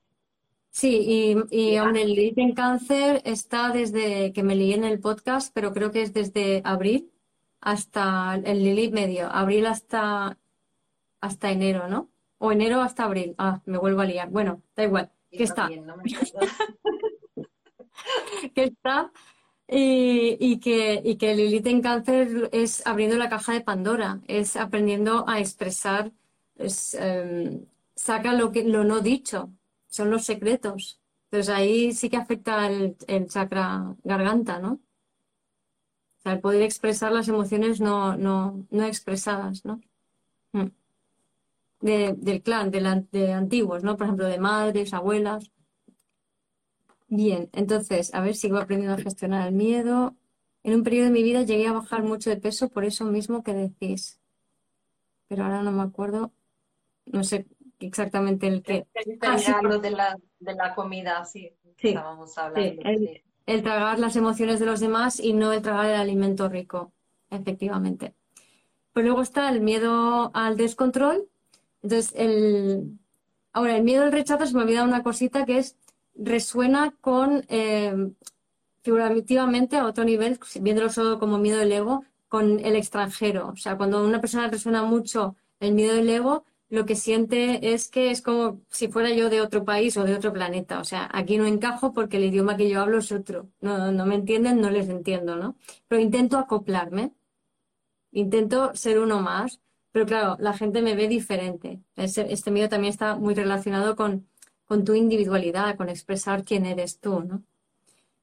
Sí, y, y hombre, el Lilith en cáncer está desde que me leí en el podcast, pero creo que es desde abril hasta el Lilith medio, abril hasta, hasta enero, ¿no? O enero hasta abril. Ah, me vuelvo a liar. Bueno, da igual. ¿Qué está? que está <laughs> y, y, que, y que Lilith en cáncer es abriendo la caja de Pandora, es aprendiendo a expresar, es, em, saca lo, que, lo no dicho, son los secretos. Entonces ahí sí que afecta el, chakra garganta, ¿no? O sea, el poder expresar las emociones no, no, no expresadas, ¿no? Mm. del clan, de, de antiguos, ¿no? Por ejemplo, de madres, abuelas. Bien, entonces, a ver, sigo aprendiendo a gestionar el miedo. En un periodo de mi vida llegué a bajar mucho de peso por eso mismo que decís. Pero ahora no me acuerdo, no sé exactamente el que... Ah, de la, de la comida, sí, estábamos hablando. el, tragar las emociones de los demás y no el tragar el alimento rico, efectivamente. Pues luego está el miedo al descontrol. Entonces, el... Ahora, el miedo al rechazo, se me olvida una cosita que es, resuena con, eh, figurativamente a otro nivel, viéndolo solo como miedo del ego, con el extranjero. O sea, cuando una persona resuena mucho el miedo del ego, lo que siente es que es como si fuera yo de otro país o de otro planeta. O sea, aquí no encajo porque el idioma que yo hablo es otro. No, no me entienden, no les entiendo, ¿no? Pero intento acoplarme, intento ser uno más, pero claro, la gente me ve diferente. Este, miedo también está muy relacionado con, con tu individualidad, con expresar quién eres tú, ¿no?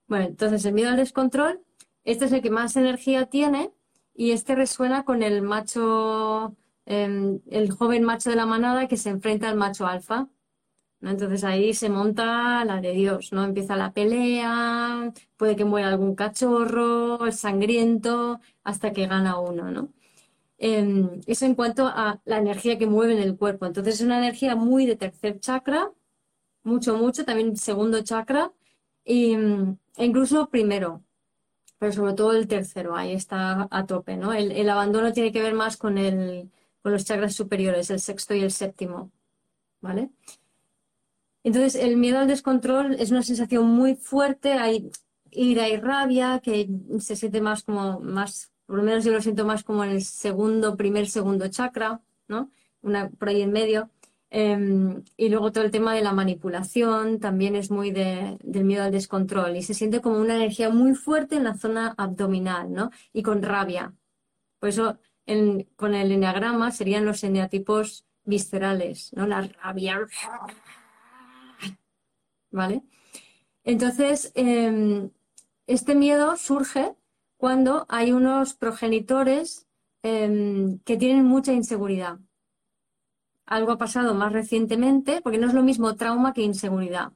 Bueno, entonces el miedo al descontrol, este es el que más energía tiene y este resuena con el macho Em, el joven macho de la manada que se enfrenta al macho alfa. Entonces ahí se monta la de Dios, ¿no? Empieza la pelea, puede que muera algún cachorro, es sangriento, hasta que gana uno, ¿no? Em, eso en cuanto a la energía que mueve en el cuerpo. Entonces es una energía muy de tercer chakra, mucho, mucho, también segundo chakra, e incluso primero, pero sobre todo el tercero, ahí está a tope, ¿no? el abandono tiene que ver más con el, con los chakras superiores, el sexto y el séptimo. ¿Vale? Entonces, el miedo al descontrol es una sensación muy fuerte, hay ira y rabia, que se siente más como, más, por lo menos yo lo siento más como en el segundo, primer, segundo chakra, ¿no? Una, por ahí en medio. Em, y luego todo el tema de la manipulación también es muy de, del miedo al descontrol y se siente como una energía muy fuerte en la zona abdominal, ¿no? Y con rabia. Por eso con el enneagrama serían los eneatipos viscerales, ¿no? La rabia. ¿Vale? Entonces, em, este miedo surge cuando hay unos progenitores em, que tienen mucha inseguridad. Algo ha pasado más recientemente, porque no es lo mismo trauma que inseguridad.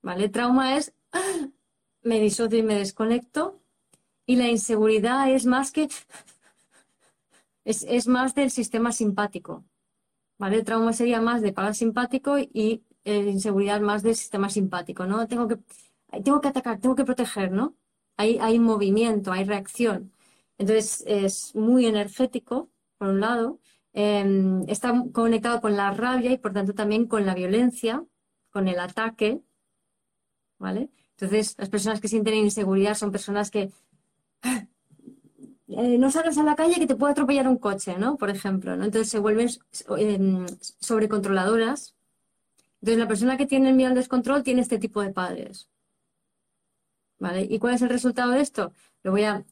¿Vale? Trauma es <gasps> me disocio y me desconecto, y la inseguridad es más que <laughs> es, más del sistema simpático. ¿Vale? El trauma sería más de parasimpático y eh, inseguridad más del sistema simpático, ¿no? Tengo que, tengo que atacar, tengo que proteger, ¿no? Hay, hay movimiento, hay reacción. Entonces es muy energético, por un lado, em, está conectado con la rabia y por tanto también con la violencia, con el ataque, ¿vale? Entonces las personas que sienten inseguridad son personas que eh, no salgas a la calle que te puede atropellar un coche, ¿no? Por ejemplo, ¿no? Entonces se vuelven eh, sobrecontroladoras. Entonces la persona que tiene el miedo al descontrol tiene este tipo de padres. ¿Vale? ¿Y cuál es el resultado de esto? Lo voy a,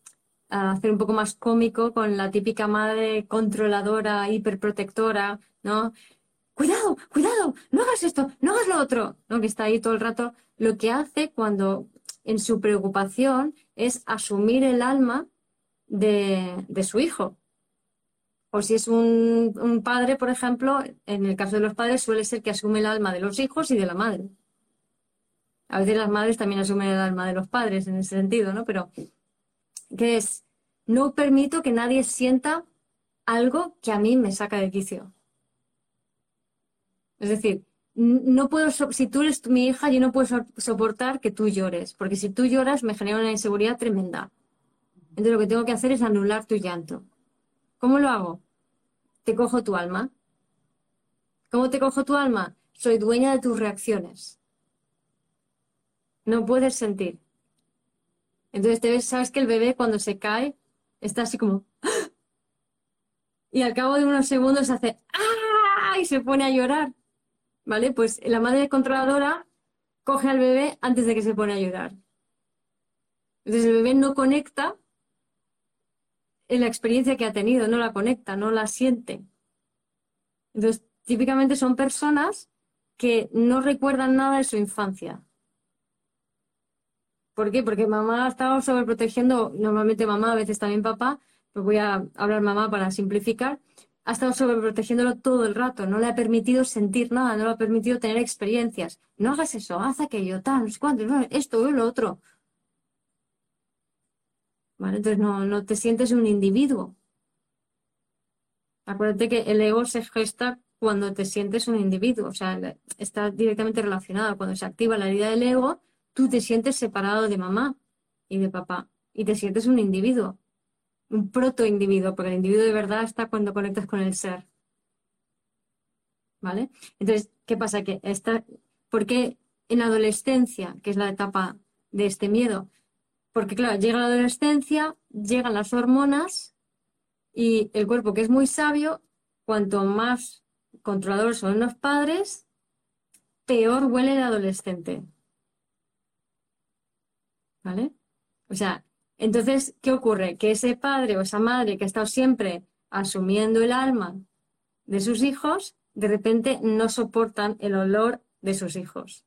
hacer un poco más cómico con la típica madre controladora, hiperprotectora, ¿no? Cuidado, cuidado, no hagas esto, no hagas lo otro, ¿no? Que está ahí todo el rato. Lo que hace cuando en su preocupación es asumir el alma de, su hijo. O si es un, padre, por ejemplo, en el caso de los padres suele ser que asume el alma de los hijos y de la madre. A veces las madres también asumen el alma de los padres en ese sentido, ¿no? Pero, ¿qué es? No permito que nadie sienta algo que a mí me saca de quicio. Es decir, no puedo, si tú eres mi hija, yo no puedo soportar que tú llores, porque si tú lloras me genera una inseguridad tremenda. Entonces lo que tengo que hacer es anular tu llanto. ¿Cómo lo hago? Te cojo tu alma. ¿Cómo te cojo tu alma? Soy dueña de tus reacciones. No puedes sentir. Entonces sabes que el bebé cuando se cae está así como y al cabo de unos segundos hace ¡ah! y se pone a llorar. ¿Vale? Pues la madre controladora coge al bebé antes de que se pone a llorar. Entonces el bebé no conecta en la experiencia que ha tenido, no la conecta, no la siente. Entonces, típicamente son personas que no recuerdan nada de su infancia. ¿Por qué? Porque mamá ha estado sobreprotegiendo, normalmente mamá, a veces también papá, pues voy a hablar mamá para simplificar, ha estado sobreprotegiéndolo todo el rato, no le ha permitido sentir nada, no le ha permitido tener experiencias. No hagas eso, haz aquello, tal, no sé cuánto, esto o lo otro. ¿Vale? Entonces no, no te sientes un individuo. Acuérdate que el ego se gesta cuando te sientes un individuo, o sea, está directamente relacionado. Cuando se activa la herida del ego, tú te sientes separado de mamá y de papá y te sientes un individuo un proto-individuo, porque el individuo de verdad está cuando conectas con el ser. ¿Vale? Entonces, ¿qué pasa? Que esta, ¿Por qué en la adolescencia, que es la etapa de este miedo? Porque, claro, llega la adolescencia, llegan las hormonas y el cuerpo, que es muy sabio, cuanto más controladores son los padres, peor huele el adolescente. ¿Vale? O sea, entonces, ¿qué ocurre? Que ese padre o esa madre que ha estado siempre asumiendo el alma de sus hijos, de repente no soportan el olor de sus hijos.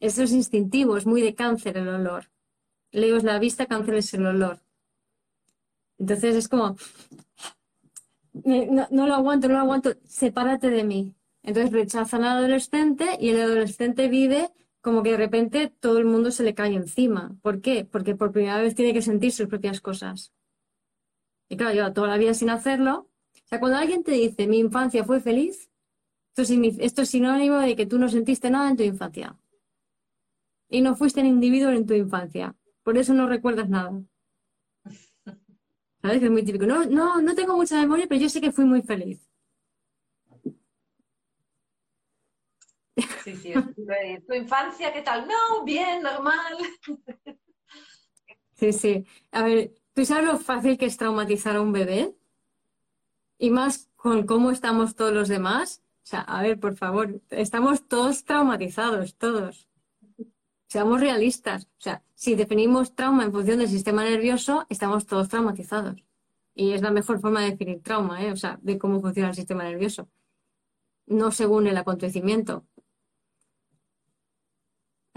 Eso es instintivo, es muy de cáncer el olor. Leo es la vista, cáncer es el olor. Entonces es como, no, no, lo aguanto, no lo aguanto, sepárate de mí. Entonces rechazan al adolescente y el adolescente vive como que de repente todo el mundo se le cae encima. ¿Por qué? Porque por primera vez tiene que sentir sus propias cosas. Y claro, yo toda la vida sin hacerlo. O sea, cuando alguien te dice mi infancia fue feliz, esto, esto es sinónimo de que tú no sentiste nada en tu infancia. Y no fuiste un individuo en tu infancia. Por eso no recuerdas nada. ¿Sabes? Que es muy típico. No, no, no tengo mucha memoria, pero yo sé que fui muy feliz. Sí, sí. ¿Tu infancia qué tal? No, bien, normal. Sí, sí. A ver, ¿tú sabes lo fácil que es traumatizar a un bebé? Y más con cómo estamos todos los demás. O sea, a ver, por favor, estamos todos traumatizados, todos. Seamos realistas. O sea, si definimos trauma en función del sistema nervioso, estamos todos traumatizados. Y es la mejor forma de definir trauma, ¿eh? O sea, de cómo funciona el sistema nervioso. No según el acontecimiento.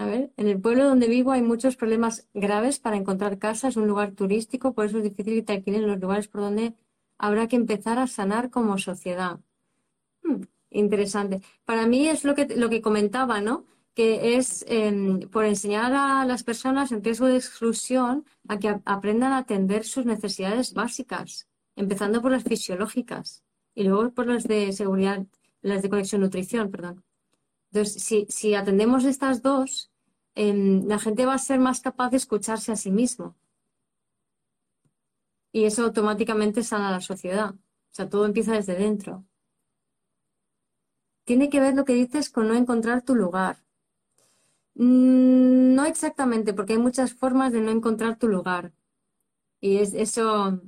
A ver, en el pueblo donde vivo hay muchos problemas graves para encontrar casa, es un lugar turístico, por eso es difícil que te alquilen los lugares por donde habrá que empezar a sanar como sociedad. Hmm, interesante. Para mí es lo que, lo que comentaba, ¿no? Que es em, por enseñar a las personas en riesgo de exclusión a que aprendan a atender sus necesidades básicas, empezando por las fisiológicas y luego por las de seguridad, las de conexión nutrición, perdón. Entonces, si atendemos estas dos, La gente va a ser más capaz de escucharse a sí mismo. Y eso automáticamente sana la sociedad. O sea, todo empieza desde dentro. Tiene que ver lo que dices con no encontrar tu lugar. Mm, no exactamente, porque hay muchas formas de no encontrar tu lugar. Y es, eso, o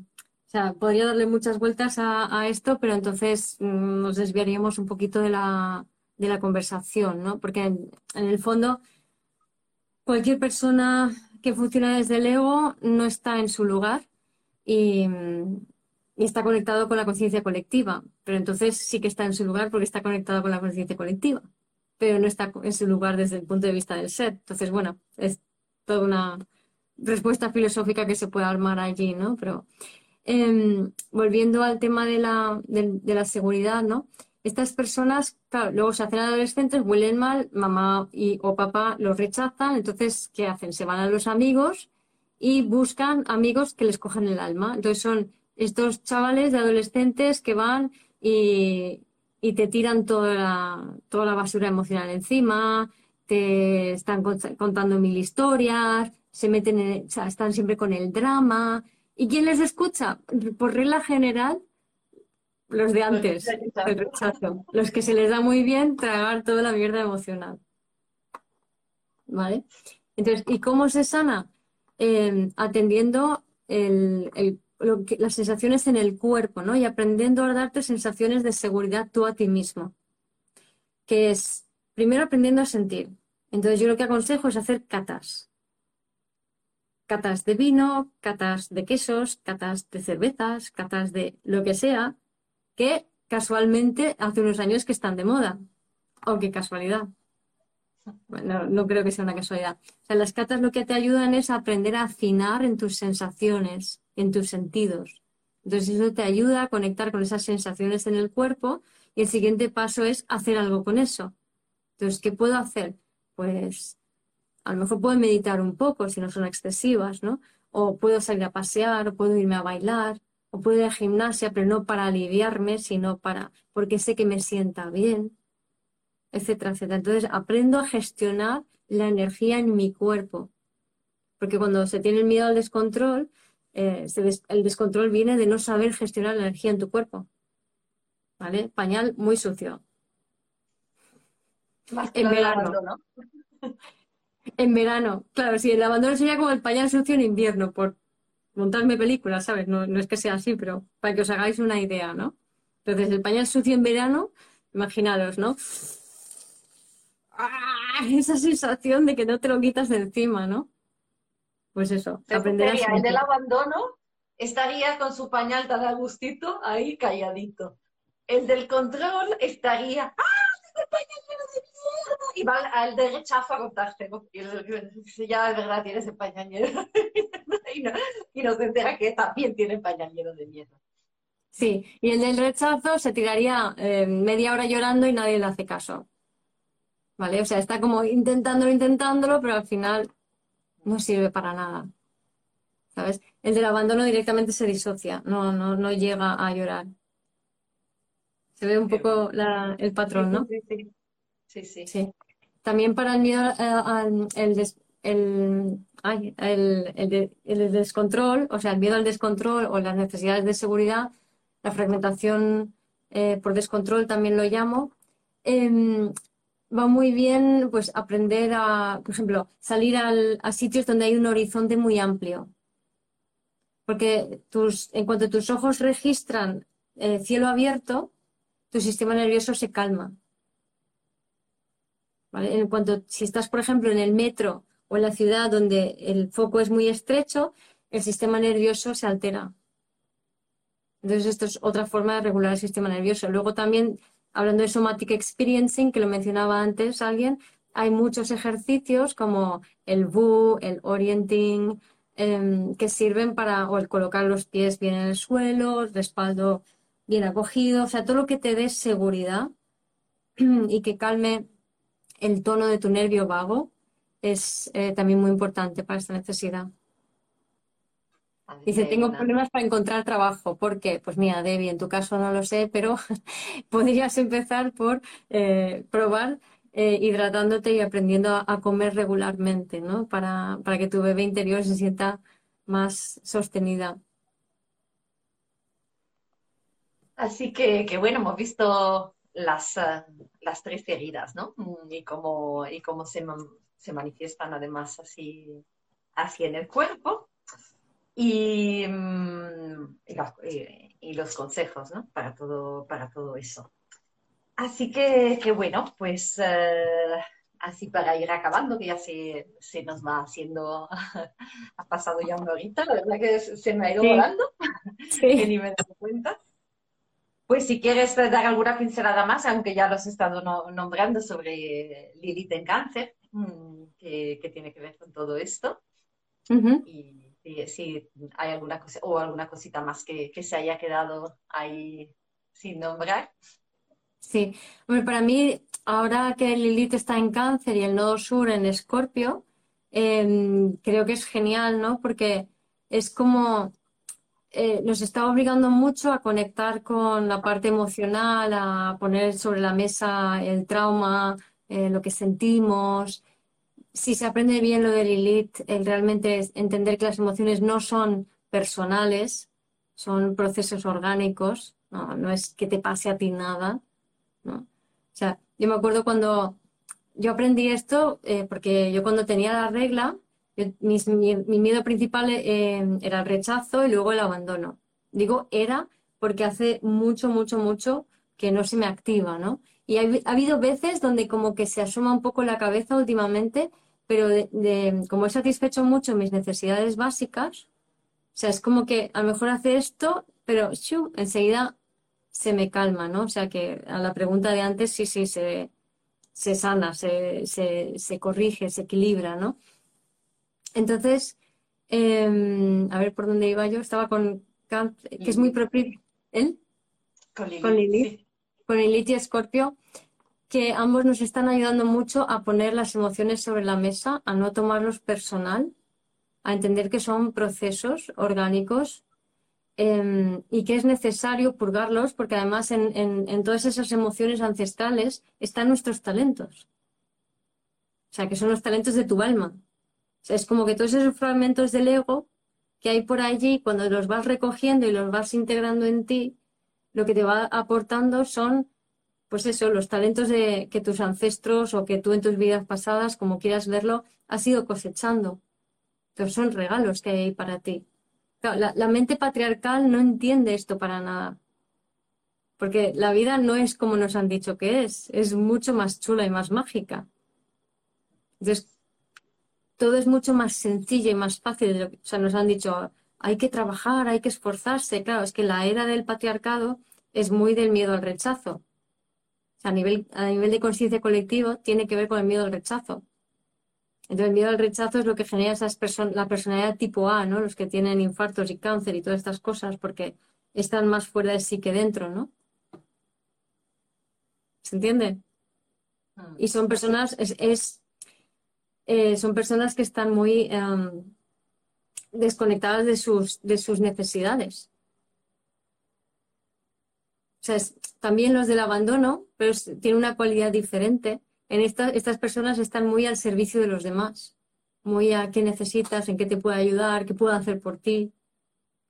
sea, podría darle muchas vueltas a, esto, pero entonces mm, nos desviaríamos un poquito de la, de la conversación, ¿no? Porque en el fondo cualquier persona que funciona desde el ego no está en su lugar y, está conectado con la conciencia colectiva. Pero entonces sí que está en su lugar porque está conectado con la conciencia colectiva, pero no está en su lugar desde el punto de vista del ser. Entonces, bueno, es toda una respuesta filosófica que se puede armar allí, ¿no? Pero em, volviendo al tema de la, de la seguridad, ¿no? Estas personas, claro, luego se hacen adolescentes, huelen mal, mamá y, o papá los rechazan, entonces, ¿qué hacen? Se van a los amigos y buscan amigos que les cogen el alma. Entonces son estos chavales de adolescentes que van y, te tiran toda la, toda la basura emocional encima, te están contando mil historias, se meten en, o están siempre con el drama. ¿Y quién les escucha? Por regla general, los de antes, el rechazo. Los que se les da muy bien tragar toda la mierda emocional. ¿Vale? Entonces, ¿y cómo se sana? Em, atendiendo las sensaciones en el cuerpo, ¿no? Y aprendiendo a darte sensaciones de seguridad tú a ti mismo. Que es, primero aprendiendo a sentir. Entonces, yo lo que aconsejo es hacer catas. Catas de vino, catas de quesos, catas de cervezas, catas de lo que sea, que casualmente hace unos años que están de moda. O qué casualidad. Bueno, no creo que sea una casualidad. O sea, las catas lo que te ayudan es aprender a afinar en tus sensaciones, en tus sentidos. Entonces eso te ayuda a conectar con esas sensaciones en el cuerpo y el siguiente paso es hacer algo con eso. Entonces, ¿qué puedo hacer? Pues a lo mejor puedo meditar un poco si no son excesivas, ¿no? O puedo salir a pasear, o puedo irme a bailar, o puedo ir a gimnasia, pero no para aliviarme, sino para, porque sé que me sienta bien, etcétera, etcétera. Entonces aprendo a gestionar la energía en mi cuerpo. Porque cuando se tiene miedo al descontrol, eh, el descontrol viene de no saber gestionar la energía en tu cuerpo. ¿Vale? Pañal muy sucio. en verano. En verano, claro, sí, el abandono sería como el pañal sucio en invierno, por montarme películas, ¿sabes? No, no es que sea así, pero para que os hagáis una idea, ¿no? Entonces, el pañal sucio en verano, imaginaros, ¿no? ¡Ah! Esa sensación de que no te lo quitas de encima, ¿no? Pues eso, aprender a El del abandono estaría con su pañal tan a gustito, ahí calladito. El del control estaría, ¡ah! El pañal lleno de mierda! Y va al de rechazo a contárselo. Y ya de verdad tiene ese pañal lleno y, no, y nos entera que también tiene pañal lleno de mierda. Sí, y el del rechazo se tiraría eh, media hora llorando y nadie le hace caso. ¿Vale? O sea, está como intentándolo, intentándolo, pero al final no sirve para nada. ¿Sabes? El del abandono directamente se disocia, no, no, no llega a llorar. Se ve un poco el patrón, ¿no? Sí, sí. sí. También para el miedo al el, el, descontrol, o sea, el miedo al descontrol o las necesidades de seguridad, la fragmentación eh, por descontrol también lo llamo, em, va muy bien pues aprender a, por ejemplo, salir a sitios donde hay un horizonte muy amplio. Porque tus, en cuanto tus ojos registran el eh, cielo abierto, tu sistema nervioso se calma. En cuanto, si estás, por ejemplo, en el metro o en la ciudad donde el foco es muy estrecho, el sistema nervioso se altera. Entonces, esto es otra forma de regular el sistema nervioso. Luego también hablando de somatic experiencing, que lo mencionaba antes alguien, hay muchos ejercicios como el VU, el orienting, em, que sirven para o el colocar los pies bien en el suelo, el respaldo bien acogido, o sea, todo lo que te dé seguridad <clears throat> y que calme el tono de tu nervio vago es eh, también muy importante para esta necesidad. Dice, tengo problemas para encontrar trabajo. ¿Por qué? Pues mira, Debbie, en tu caso no lo sé, pero <laughs> podrías empezar por eh, probar eh, hidratándote y aprendiendo a, comer regularmente, ¿no? Para, para, que tu bebé interior se sienta más sostenida. Así que, bueno, hemos visto las, eh, las tres heridas, ¿no? Y cómo, y cómo se, se manifiestan además así, así en el cuerpo. Mm, y, los consejos, ¿no? Para todo, para todo eso. Así que, que bueno, pues eh, así para ir acabando, que ya se, se nos va haciendo, <laughs> ha pasado ya una horita, la verdad que se me ha ido volando, <laughs> que ni me he dado cuenta. Pues si quieres dar alguna pincelada más, aunque ya lo has estado nombrando sobre Lilith en cáncer, mm, que, que, tiene que ver con todo esto. Y si, hay alguna cosa o alguna cosita más que, se haya quedado ahí sin nombrar. Sí, para mí, ahora que Lilith está en cáncer y el nodo sur en escorpio, em, creo que es genial, ¿no? Porque es como eh, nos está obligando mucho a conectar con la parte emocional, a poner sobre la mesa el trauma, eh, lo que sentimos, si se aprende bien lo del Lilith, el realmente entender que las emociones no son personales, son procesos orgánicos, no, es que te pase a ti nada. ¿no? O sea, yo me acuerdo cuando yo aprendí esto, eh, porque yo cuando tenía la regla, mi, miedo principal eh, era el rechazo y luego el abandono. Digo era porque hace mucho, mucho, mucho que no se me activa, ¿no? Y ha, ha habido veces donde como que se asoma un poco la cabeza últimamente pero como he satisfecho mucho mis necesidades básicas, o sea, es como que a lo mejor hace esto, pero enseguida se me calma, ¿no? O sea, que a la pregunta de antes, sí, sí, se, se sana, se, se, corrige, se equilibra, ¿no? Entonces, em, a ver por dónde iba yo, estaba con que es muy propio. ¿Él? Con Lilith. Con Lilith. sí. Con Lilith y Escorpio, que ambos nos están ayudando mucho a poner las emociones sobre la mesa, a no tomarlos personal, a entender que son procesos orgánicos em, y que es necesario purgarlos porque además en, en- en todas esas emociones ancestrales están nuestros talentos. O sea, que son los talentos de tu alma. Es como que todos esos fragmentos del ego que hay por allí, cuando los vas recogiendo y los vas integrando en ti, lo que te va aportando son, pues eso, los talentos de, que tus ancestros o que tú en tus vidas pasadas, como quieras verlo, has ido cosechando. Entonces son regalos que hay para ti. La, la mente patriarcal no entiende esto para nada. Porque la vida no es como nos han dicho que es, es mucho más chula y más mágica. Entonces, todo es mucho más sencillo y más fácil. de lo que- O sea, nos han dicho, hay que trabajar, hay que esforzarse. Claro, es que la era del patriarcado es muy del miedo al rechazo. O sea, a nivel, a nivel de conciencia colectiva tiene que ver con el miedo al rechazo. Entonces, el miedo al rechazo es lo que genera esas person- la personalidad tipo A, ¿no? Los que tienen infartos y cáncer y todas estas cosas, porque están más fuera de sí que dentro, ¿no? ¿Se entiende? Mm. Y son personas, es, es, eh, son personas que están muy em, desconectadas de sus, de sus necesidades. O sea, también los del abandono, pero tiene una cualidad diferente. En esta- estas personas están muy al servicio de los demás, muy a qué necesitas, en qué te puedo ayudar, qué puedo hacer por ti,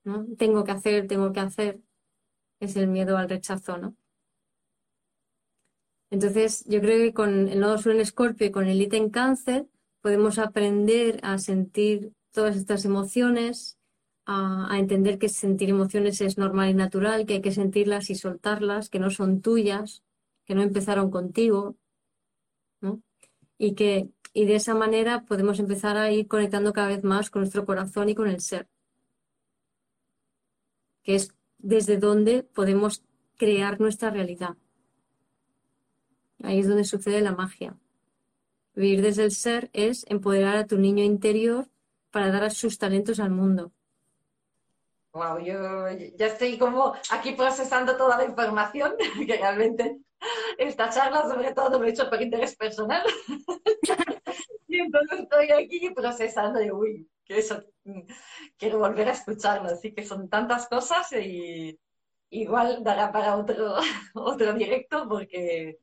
¿no? Tengo que hacer, tengo que hacer. Es el miedo al rechazo, ¿no? Entonces, yo creo que con el nodo sur en Escorpio y con el IT en Cáncer podemos aprender a sentir todas estas emociones, a, entender que sentir emociones es normal y natural, que hay que sentirlas y soltarlas, que no son tuyas, que no empezaron contigo. Y que y de esa manera podemos empezar a ir conectando cada vez más con nuestro corazón y con el ser, que es desde donde podemos crear nuestra realidad. Ahí es donde sucede la magia. Vivir desde el ser es empoderar a tu niño interior para dar sus talentos al mundo. Wow, yo ya estoy como aquí procesando toda la información, <laughs> que realmente esta charla sobre todo me he hecho por interés personal. <laughs> Y entonces estoy aquí procesando y uy, que eso mm, quiero volver a escucharlo. Así que son tantas cosas y igual dará para otro, <laughs> otro directo porque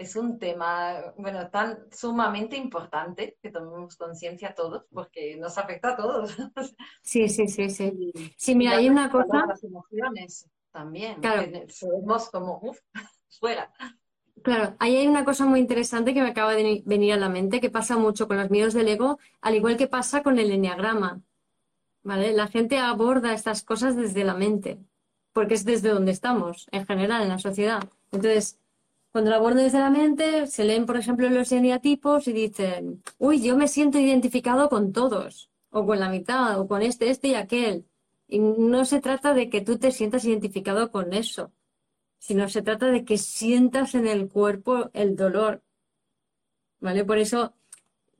es un tema, bueno, tan sumamente importante que tomemos conciencia todos porque nos afecta a todos. <laughs> Sí, sí, sí, sí. Sí, mira, hay una cosa, las emociones también, Claro. somos como, uf, <laughs> fuera. claro, ahí hay una cosa muy interesante que me acaba de venir a la mente, que pasa mucho con los miedos del ego, al igual que pasa con el enneagrama, ¿vale? La gente aborda estas cosas desde la mente, porque es desde donde estamos, en general, en la sociedad. Entonces, cuando lo abordan desde la mente, se leen, por ejemplo, los eneatipos y dicen, uy, yo me siento identificado con todos, o con la mitad, o con este, este y aquel. Y no se trata de que tú te sientas identificado con eso, sino se trata de que sientas en el cuerpo el dolor. ¿Vale? Por eso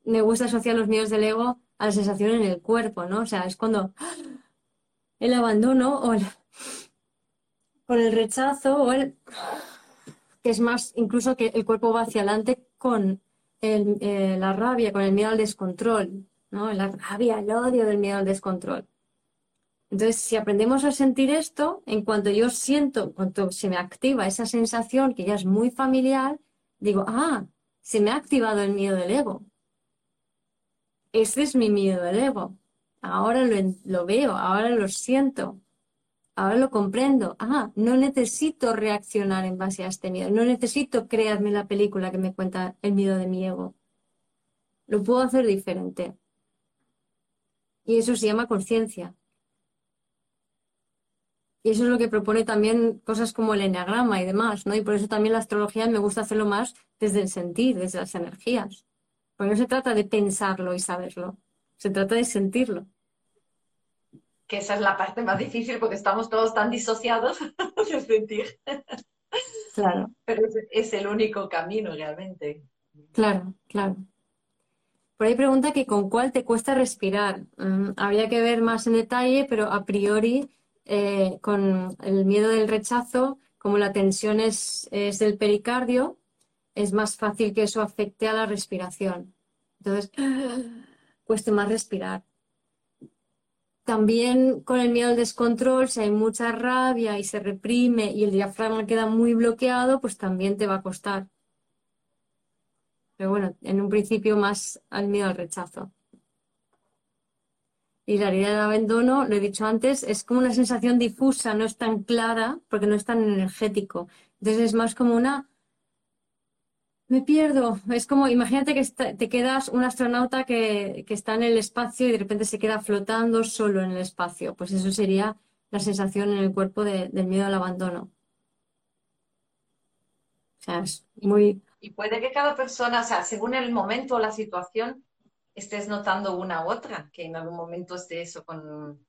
me gusta asociar los miedos del ego a la sensación en el cuerpo, ¿no? O sea, es cuando el abandono o el rechazo o el que es más, incluso que el cuerpo va hacia adelante con eh, la rabia, con el miedo al descontrol, ¿no? La rabia, el odio del miedo al descontrol. Entonces, si aprendemos a sentir esto, en cuanto yo siento, en cuanto se me activa esa sensación que ya es muy familiar, digo, ah, se me ha activado el miedo del ego. Este es mi miedo del ego. Ahora lo veo, ahora lo siento, ahora lo comprendo. Ah, no necesito reaccionar en base a este miedo, no necesito crearme la película que me cuenta el miedo de mi ego. Lo puedo hacer diferente. Y eso se llama conciencia. Y eso es lo que propone también cosas como el enneagrama y demás, ¿no? Y por eso también la astrología me gusta hacerlo más desde el sentir, desde las energías. Porque no se trata de pensarlo y saberlo, se trata de sentirlo. Que esa es la parte más difícil porque estamos todos tan disociados <laughs> de sentir. Claro, Pero es, es el único camino realmente. claro, claro. Por ahí pregunta que con cuál te cuesta respirar. Mm, habría que ver más en detalle, pero a priori eh, con el miedo del rechazo, como la tensión es, es del pericardio, es más fácil que eso afecte a la respiración. Entonces, cuesta más respirar. También con el miedo al descontrol, si hay mucha rabia y se reprime y el diafragma queda muy bloqueado, pues también te va a costar. Pero bueno, en un principio más al miedo al rechazo. Y la herida del abandono, lo he dicho antes, es como una sensación difusa, no es tan clara porque no es tan energético. Entonces es más como una me pierdo. Es como, imagínate que te quedas un astronauta que, está en el espacio y de repente se queda flotando solo en el espacio. Pues eso sería la sensación en el cuerpo del miedo al abandono. O sea, es muy... Y puede que cada persona, o sea, según el momento o la situación, estés notando una u otra, que en algún momento esté eso con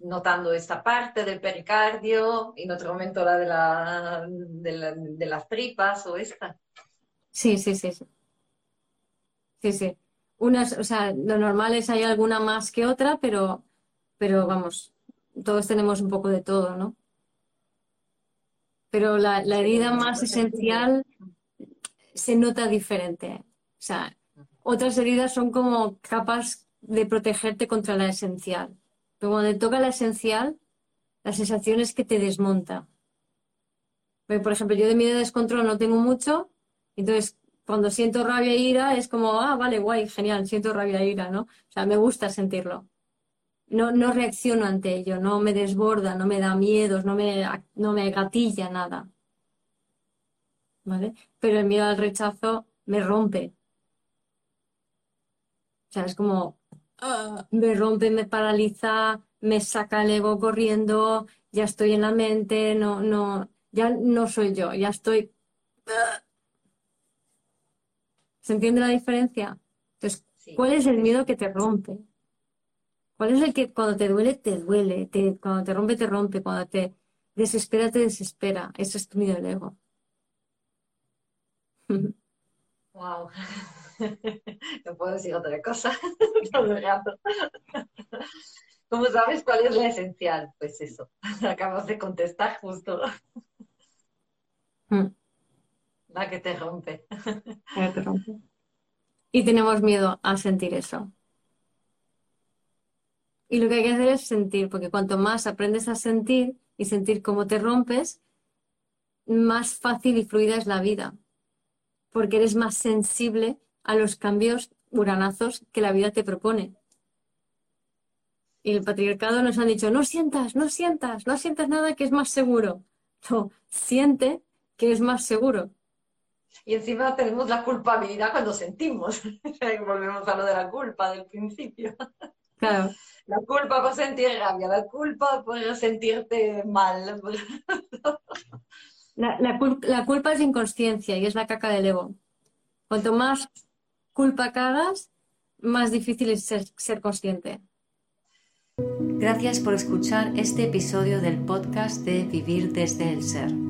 notando esta parte del pericardio y en otro momento la de, la, de las tripas o esta. Sí, sí, sí, sí. Sí, sí. Unas, o sea, lo normal es hay alguna más que otra, pero, pero vamos, todos tenemos un poco de todo, ¿no? Pero la, la herida más esencial se nota diferente. O sea, otras heridas son como capas de protegerte contra la esencial. Pero cuando te toca la esencial, la sensación es que te desmonta. Por ejemplo, yo de miedo de descontrol no tengo mucho, entonces, cuando siento rabia e ira, es como, ah, vale, guay, genial, siento rabia e ira, ¿no? O sea, me gusta sentirlo. No, no reacciono ante ello, no me desborda, no me da miedos, no me, no me gatilla nada. ¿Vale? Pero el miedo al rechazo me rompe. O sea, es como, ah, me rompe, me paraliza, me saca el ego corriendo, ya estoy en la mente, no, no, ya no soy yo, ya estoy ¿Se entiende la diferencia? Entonces, ¿cuál es el miedo que te rompe? ¿Cuál es el que cuando te duele, te duele? cuando te rompe, te rompe. Cuando te desespera, te desespera. Eso es tu miedo del ego. <laughs> Wow. <laughs> No puedo decir otra cosa <laughs> todo el rato. ¿Cómo sabes cuál es la esencial? Pues eso, acabas de contestar justo. Mm. <laughs> La que te rompe. Y tenemos miedo a sentir eso. Y lo que hay que hacer es sentir, porque cuanto más aprendes a sentir y sentir cómo te rompes, más fácil y fluida es la vida. Porque eres más sensible a los cambios uranazos que la vida te propone. Y el patriarcado nos ha dicho, no sientas, no sientas, no sientas nada que es más seguro. No, siente que es más seguro. Y encima tenemos la culpabilidad cuando sentimos. <laughs> Volvemos a lo de la culpa del principio. Claro. La culpa por sentir rabia, la culpa por sentirte mal. La, la, culpa es inconsciencia y es la caca del ego. Cuanto más culpa cagas, más difícil es ser, ser consciente. Gracias por escuchar este episodio del podcast de Vivir desde el Ser.